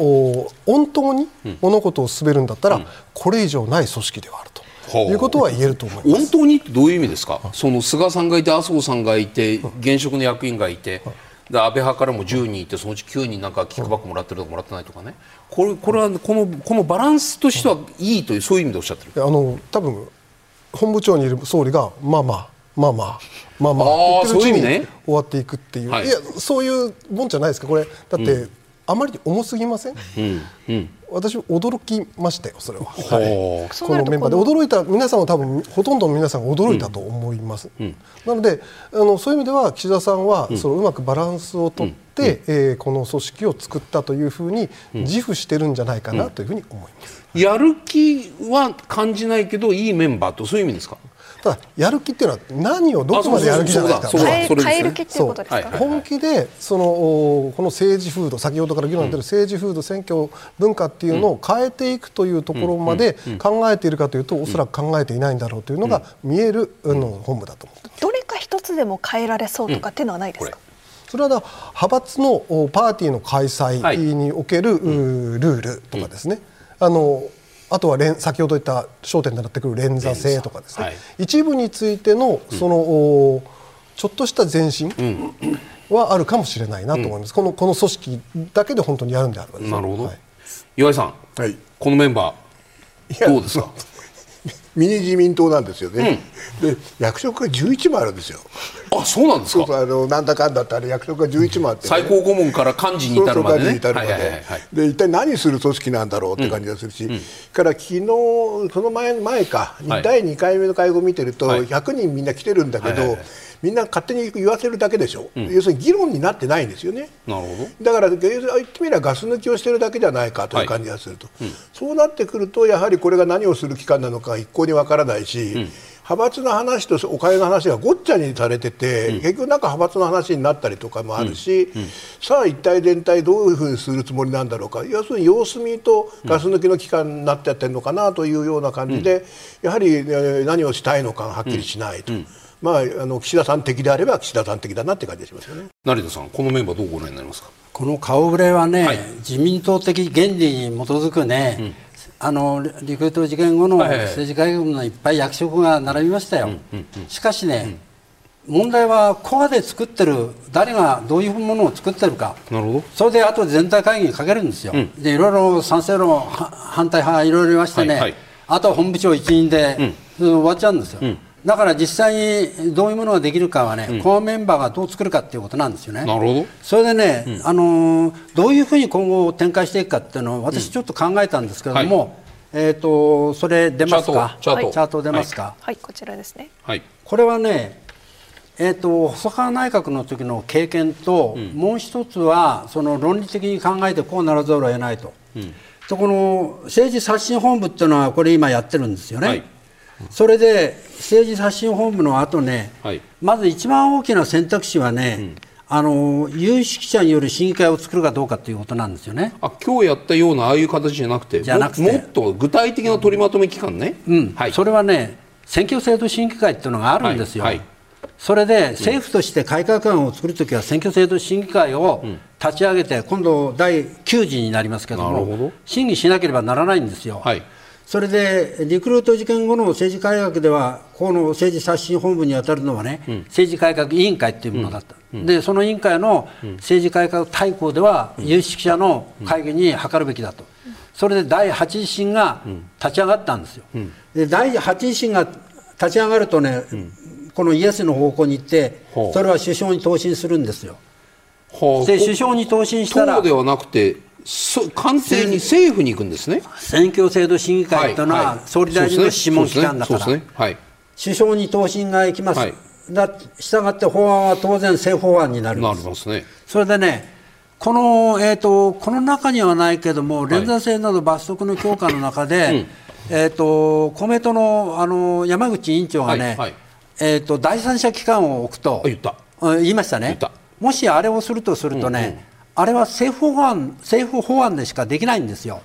本当に物事を進めるんだったら、これ以上ない組織ではあると。いうことは言えると思いま
す。本当にってどういう意味ですか、その菅さんがいて、麻生さんがいて、現職の役員がいて、で安倍派からも10人いて、そのうち9人なんかキックバックもらってるとかもらってないとかね、これこれはこのこのバランスとしてはいいという、そういう意味でおっしゃってる。
あの多分本部長にいる総理が、まあまあ、まあまあ、まあまあ、
あそういう意味ね、
終わっていくっていう、はい、いや、そういうもんじゃないですか、これ、だって、うん。あまりに重すぎません、うんうん、私驚きましたよそれは、はい、このメンバーで。驚いた皆さんは多分ほとんどの皆さんが驚いたと思います、うん、なのであのそういう意味では岸田さんは、そのうまくバランスをとって、うん、えー、この組織を作ったというふうに自負してるんじゃないかなというふうに思います、
やる気は感じないけどいいメンバーとそういう意味ですか？
ただやる気っていうのは何をどこまでやる気じゃないですか
変える気っていうことですか、
本気でそのこの政治風土先ほどから議論に出る政治風土選挙文化っていうのを変えていくというところまで考えているかというとおそらく考えていないんだろうというのが見えるの本部だと思って
どれか一つでも変えられそうとかっていうのはないですか、
それは派閥のパーティーの開催におけるルールとかですね、あのあとは連先ほど言った焦点になってくる連座制とかですね、はい、一部についてのその、うん、ちょっとした前進はあるかもしれないなと思います、うん、このこの組織だけで本当にやるんであれば、
ね、なるほど、はい、岩井さん、はい、このメンバーどうですか
ミニ自民党なんですよね、うん、で役職が11もあるんですよ
あそうなんですか？
そうあのなんだかんだってあれ役職が11もあって、ね、
最高顧問から幹事に至るまで、ね、
至るまで、で一体何する組織なんだろうって感じがするし、うん、から昨日その前前か、はい、第2回目の会合を見てると、はい、100人みんな来てるんだけど、はいはいはい。みんな勝手に言わせるだけでしょ、うん、要するに議論になってないんですよね。なるほど。だから言ってみればガス抜きをしてるだけじゃないかという感じがすると、はい。うん、そうなってくるとやはりこれが何をする機関なのか一向にわからないし、うん、派閥の話とお金の話がごっちゃにされてて、結局なんか派閥の話になったりとかもあるし、さあ一体全体どういうふうにするつもりなんだろうか。要するに様子見とガス抜きの期間になってやってるのかなというような感じで、やはり何をしたいのかはっきりしないと。まあ、あの岸田さん的であれば岸田さん的だなって感じがしますよね。
成田さん、このメンバーどうご覧になりますか？
この顔ぶれはね、はい、自民党的原理に基づくね、うん、あのリクルート事件後の政治改革のいっぱい役職が並びましたよ、しかしね、うん、問題はコアで作ってる誰がどういうものを作ってるか。なるほど。それであと全体会議にかけるんですよ、うん、でいろいろ賛成の反対派いろいろ言わしてね、はいはい、あとは本部長一任で、終わっちゃうんですよ、だから実際にどういうものができるかはね、うん、コアメンバーがどう作るかっていうことなんですよね。
なるほど。
それでね、うん、あのどういうふうに今後展開していくかっていうのを私ちょっと考えたんですけれども、はい、えっ、ー、とそれ出ますか？チャートチャート出ますか、
はい、はい、こちらですね。
はい。これはね。えーと、細川内閣の時の経験と、うん、もう一つはその論理的に考えてこうならざるを得ないと、うん、とこの政治刷新本部っていうのはこれ今やってるんですよね。はいそれで政治刷新本部の後ね、はい、まず一番大きな選択肢はね、うん、あの有識者による審議会を作るかどうかということなんですよね。
あ今日やったようなああいう形じゃなくて、じゃなくて。もっと具体的な取りまとめ機関ね。
うん、はい、それはね、選挙制度審議会っていうのがあるんですよ。はい。はい、それで政府として改革案を作るときは選挙制度審議会を立ち上げて、今度第9次になりますけども、審議しなければならないんですよ。はいそれでリクルート事件後の政治改革では、この政治刷新本部に当たるのはね、うん、政治改革委員会というものだった、うん、でその委員会の政治改革大綱では、有識者の会議に諮るべきだと、それで第8次審が立ち上がったんですよ、で第8次審が立ち上がるとね、このイエスの方向に行って、それは首相に答申するんですよ。で首相に答申したら。
ではなくて官邸に政府に行くんですね。
選挙制度審議会というのは、総理大臣の諮問機関だから、首相に答申が行きます、はい、だしたがって法案は当然政法案になるなりますね。それでねこの,、えーと、この中にはないけども連座制など罰則の強化の中で、うん。えーと、公明党のあの山口委員長がね、はいはい、えーと、第三者機関を置くと
言
いましたね。もしあれをするとするとね、うんうん、あれは政府法案政府法案でしかできないんですよ。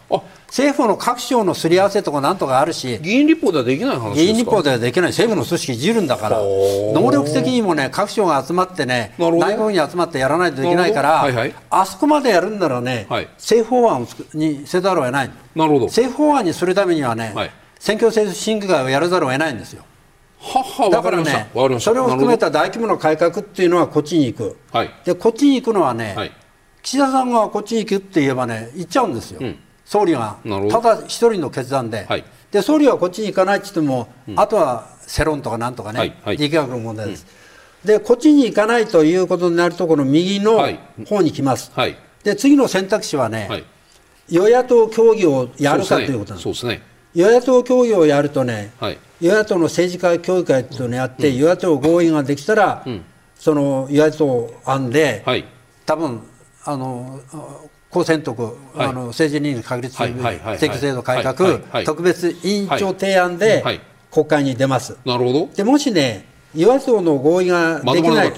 政府の各省のすり合わせとかなんとかあるし。
議員立法ではできない話議
員立法ではできない。政府の組織いじるんだから。能力的にもね各省が集まってね内閣に集まってやらないといけないから、はいはい、あそこまでやるんならね、はい、政府法案にせざるを得ない。
なるほど。
政府法案にするためにはね、はい、選挙制審議会をやらざるを得ないんですよ。
はは
だからねそれを含めた大規模な改革っていうのはこっちに行く、はい、でこっちに行くのはね、はい、岸田さんがこっちに行くって言えばね行っちゃうんですよ。うん。総理が。ただ一人の決断で。はい、で総理はこっちに行かないって言っても、うん、あとは世論とかなんとかね、はいはい、力学の問題です、うん、でこっちに行かないということになるとこの右の方に来ます、はい、で次の選択肢はね、与野党協議をやるかということなんです、ね、与野党協議をやるとね、与野党の政治家協議会というのをやって、与野党合意ができたら、その与野党案で、多分あの公選特、はい、あの政治倫理確立選挙制度改革、特別委員長提案で国会に出ます。
なるほど。
でもしね与野党の合意ができない、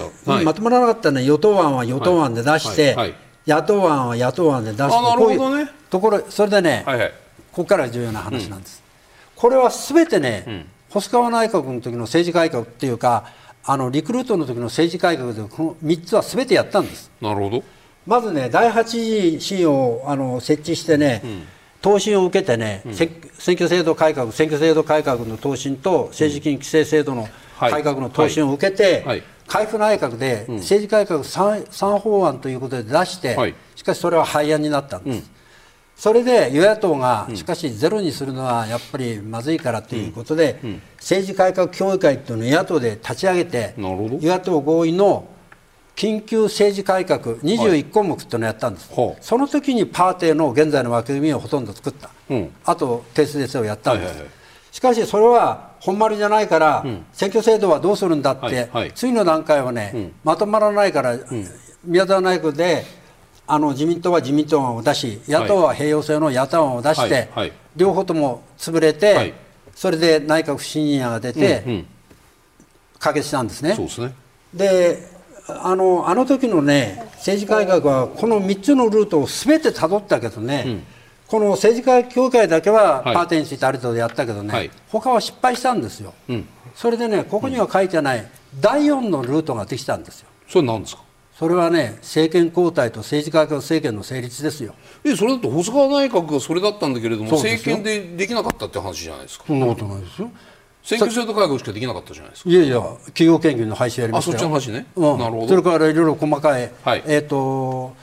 まとまらなかったのは与党案は与党案で出して、野党案は野党案で出す。と、
こういう
ところ、それでね、ここから重要な話なんです。うん、これはすべてね、うん、細川内閣の時の政治改革っていうか、あのリクルートの時の政治改革で、この3つはすべてやったんです。
なるほど
まずね、第8次審をあの設置してね、うん、答申を受けてね、うん、選挙制度改革、選挙制度改革の答申と政治金規正制度の改革の答申を受けて、はい。海部内閣で政治改革 3,、3法案ということで出して、はい、しかしそれは廃案になったんです。それで与野党が、しかしゼロにするのはやっぱりまずいからということで、政治改革協議会というのを野党で立ち上げて、与野党合意の緊急政治改革21項目っていうのをやったんです、はい、その時にパーティーの現在の枠組みをほとんど作った、うん、あと定数列をやったんです、はいはいはい、しかしそれは本丸じゃないから、うん、選挙制度はどうするんだって、はいはい、次の段階はね、うん、まとまらないから、宮沢内閣であの自民党は自民党案を出し野党は併用性の野党案を出して、はい両方とも潰れて、それで内閣不信任案が出て、可決したんですね。
ですね。
であのあの時のね政治改革はこの3つのルートをすべてたどったけどね、うん、この政治改革協会だけはパーティーについてある程度やったけどね、はい、他は失敗したんですよ、うん、それでねここには書いてない、第4のルートができたんですよ。
それ何ですか？
それはね政権交代と政治改革政権の成立ですよ。
えそれだと細川内閣がそれだったんだけれども政権でできなかったって話じゃないですか。
そんなことないですよ
選挙制度改革しかできなかったじゃないですか。
いやいや、企業権限の廃止やりま
したあ、そっちの話ね。
うん、なるほど。それからいろいろ細かい、はい、えっ、ー、と。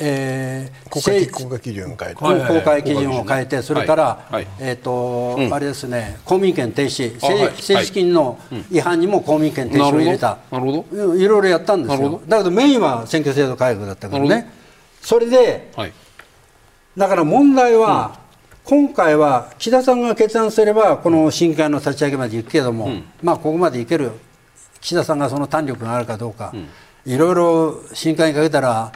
え
ー、公開基準を変えて、
公開基準を変えて、それから、はい、えっ、ー、と、うん、あれですね、公民権停止、政治資金の違反にも公民権停止を入れた、
なるほど、
いろいろやったんですよ。だけどメインは選挙制度改革だったからね。それで、はい、だから問題は、今回は岸田さんが決断すればこの審議会の立ち上げまで行くけども、うん、まあここまでいける岸田さんがその胆力があるかどうか、いろいろ審議会にかけたら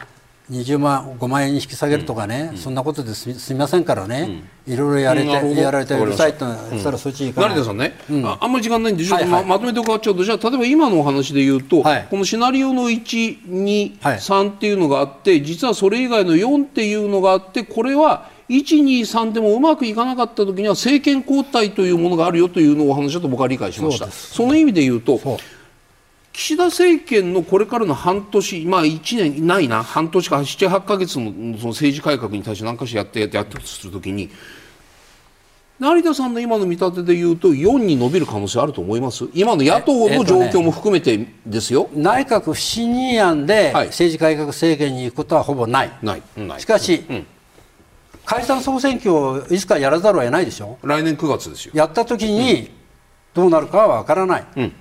20万5万円に引き下げるとかね、うん、そんなことです。すみませんからね、いろいろやれて、やられてうるさいとしたらそっち行かない、
成田さんね、ああんまり時間ないんで、はいはい、ままとめて伺っちゃう。とじゃあ例えば今のお話で言うと、はい、このシナリオの1、2、3っていうのがあって実はそれ以外の4ってい。うのがあってこれは1、2、3でもうまくいかなかった時には政権交代というものがあるよというのをお話だと僕は理解しました。その意味で言うと岸田政権のこれからの半年、まあ1年ないな、半年か7、8か月のその政治改革に対して何かしらやってやってとするときに、成田さんの今の見立てで言うと4に伸びる可能性あると思います？今の野党の状況も含めてですよ、
えね、内閣不信任案で政治改革政権に行くことはほぼない、
ない。
しかし、うん解散総選挙をいつかやらざるを得ないでしょ？
来年9月ですよ。
やった時にどうなるかは分からない、うん、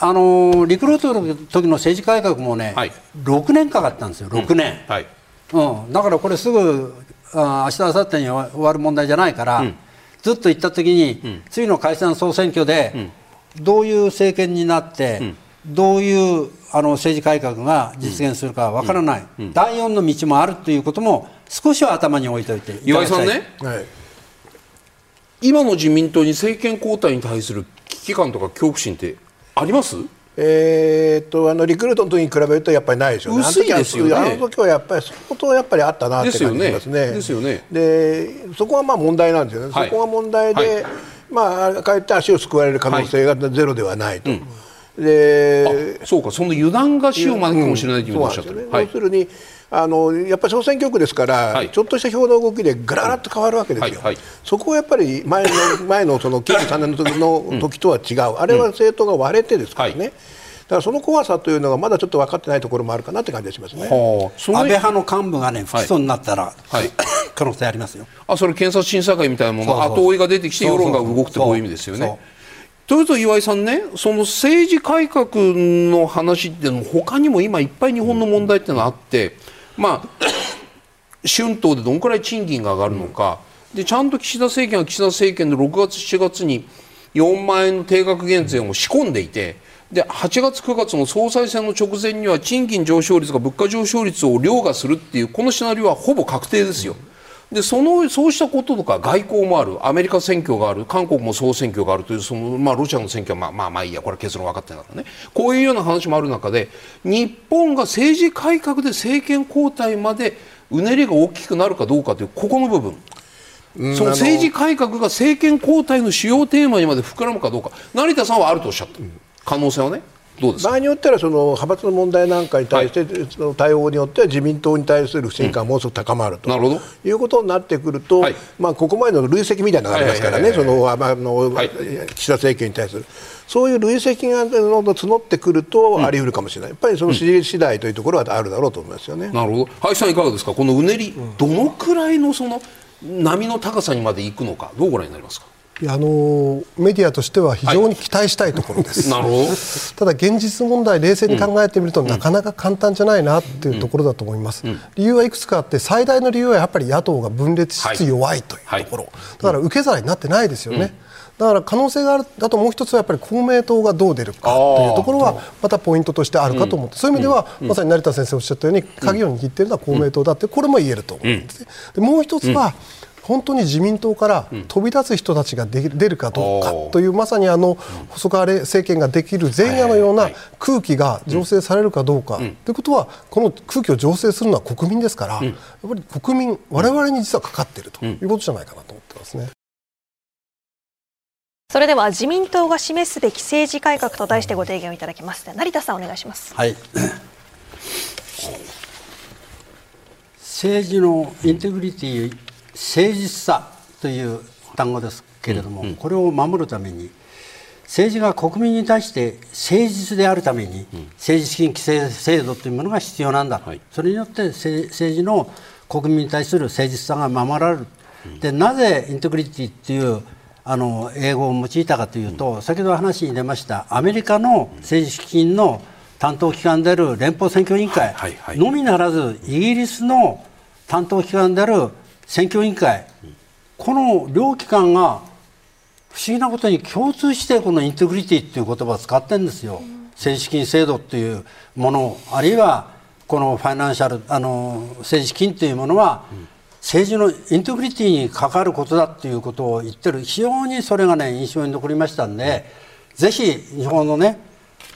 あのリクルートの時の政治改革もね、はい、6年かかったんですよ。6年、うん、はい、うん、だからこれすぐあ明日明後日に終わる問題じゃないから、うん、ずっと言った時に、次の解散総選挙で、どういう政権になって、どういうあの政治改革が実現するかわからない、第4の道もあるということも少しは頭に置いておいて
岩井さんね、はい、今の自民党に政権交代に対する危機感とか恐怖心ってあります？
えー、っとあのリクルートの時に比べるとやっぱりないですよね。
薄いですよね。
あの時はやっぱり相当やっぱりあったなって感じしますね。
ですよね。
でそこはまあ問題なんですよね。はい、そこが問題で、はい、まあかえって足をすくわれる可能性がゼロではないと。はいうん、
でそうかその油断が死を招くかもしれないというおっしゃってる。
要するにあのやっぱり小選挙区ですから、はい、ちょっとした票の動きでガラッと変わるわけですよ、はい。はい、そこはやっぱり前の 前のその93年の時の時とは違う、あれは政党が割れてですからね。だからその怖さというのがまだちょっと分かってないところもあるかなって感じがしますね。
安倍派の幹部がね不起訴になったら、はい、可能性ありますよ。
あそれ検察審査会みたいなもの後追いが出てきて世論が動くってこういう意味ですよね。というと岩井さんねその政治改革の話っていうのも他にも今いっぱい日本の問題っていうのがあって、まあ春闘でどのくらい賃金が上がるのか、でちゃんと岸田政権は岸田政権で6月7月に4万円の定額減税を仕込んでいて。で8月、9月の総裁選の直前には賃金上昇率が物価上昇率を凌駕するっていうこのシナリオはほぼ確定ですよ。でそのそうしたこととか外交もある。アメリカ選挙がある。韓国も総選挙があるというその、まあ、ロシアの選挙はまあまあまあいいや。これは結論分かってないからね。こういうような話もある中で日本が政治改革で政権交代までうねりが大きくなるかどうかというここの部分。その政治改革が政権交代の主要テーマにまで膨らむかどうか。成田さんはあるとおっしゃった。可能性はね
場合によってはその派閥の問題なんかに対して、はい、その対応によっては自民党に対する不信感がもうすぐ高まると、うん、いうことになってくると、はい、まあ、ここまでの累積みたいなのがありますからね、そのあの、はい、岸田政権に対する。そういう累積がどんどん募ってくるとあり得るかもしれない、やっぱりその支持率次第というところはあるだろうと思いますよね。
なるほど。林さんいかがですか？このうねり、どのくらいのその波の高さにまで行くのかどうご覧になりますか？
あのメディアとしては非常に期待したいところです、はい、ただ現実問題冷静に考えてみると、うん、なかなか簡単じゃないなっていうところだと思います、うん、理由はいくつかあって最大の理由はやっぱり野党が分裂しつつ弱いというところ、はい、だから受け皿になってないですよね、だから可能性があるだともう一つはやっぱり公明党がどう出るかというところはまたポイントとしてあるかと思って、そういう意味ではまさに成田先生おっしゃったように鍵を握っているのは公明党だってこれも言えると思うんですね。でもう一つは、本当に自民党から飛び立つ人たちが出るかどうかという、まさにあの細川政権ができる前夜のような空気が醸成されるかどうか、ということはこの空気を醸成するのは国民ですから、やっぱり国民、我々に実はかかっているということじゃないかなと思ってますね。
それでは自民党が示すべき政治改革と題してご提言をいただきます。成田さんお願いします。
はい。政治のインテグリティ誠実さという単語ですけれども、うんうん、これを守るために政治が国民に対して誠実であるために、政治資金規正制度というものが必要なんだ、はい、それによって政治の国民に対する誠実さが守られる、でなぜインテグリティというあの英語を用いたかというと、先ほど話に出ましたアメリカの政治資金の担当機関である連邦選挙委員会のみならずイギリスの担当機関である選挙委員会、この両機関が不思議なことに共通してこのインテグリティという言葉を使ってるんですよ。政治資金制度というものあるいはこのファイナンシャルあの政治資金というものは、政治のインテグリティに関わることだということを言ってる非常にそれがね印象に残りましたんで、ぜひ日本のね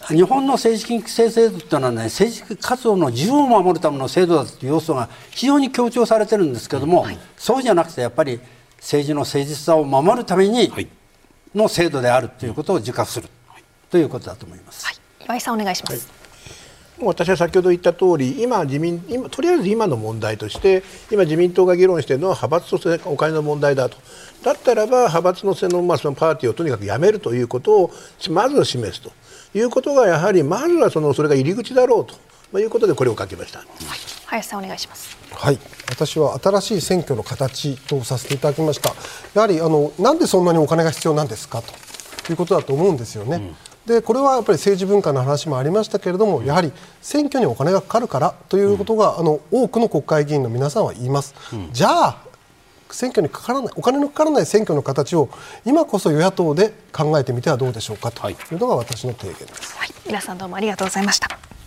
日本の政治金規制制度というのはね政治活動の自由を守るための制度だという要素が非常に強調されてるんですけれども、はい、そうじゃなくてやっぱり政治の誠実さを守るためにの制度であるということを自覚する、はい、ということだと思います。はい、
岩井さんお願いします。
私は先ほど言った通り今自民今とりあえず今の問題として今自民党が議論しているのは派閥としてお金の問題だと。だったらば派閥のせの,、まあそのパーティーをとにかくやめるということをまず示すということがやはりまずはそのそれが入り口だろうということでこれを書きました、はい、
林さんお願いします。
はい。私は新しい選挙の形とさせていただきました。やはりあのなんでそんなにお金が必要なんですかと。いうことだと思うんですよね、うん。でこれはやっぱり政治文化の話もありましたけれども、やはり選挙にお金がかかるからということが、うん、あの多くの国会議員の皆さんは言います、うん、じゃあ選挙にかからないお金のかからない選挙の形を今こそ与野党で考えてみてはどうでしょうかというのが私の提言です、
はい、皆さんどうもありがとうございました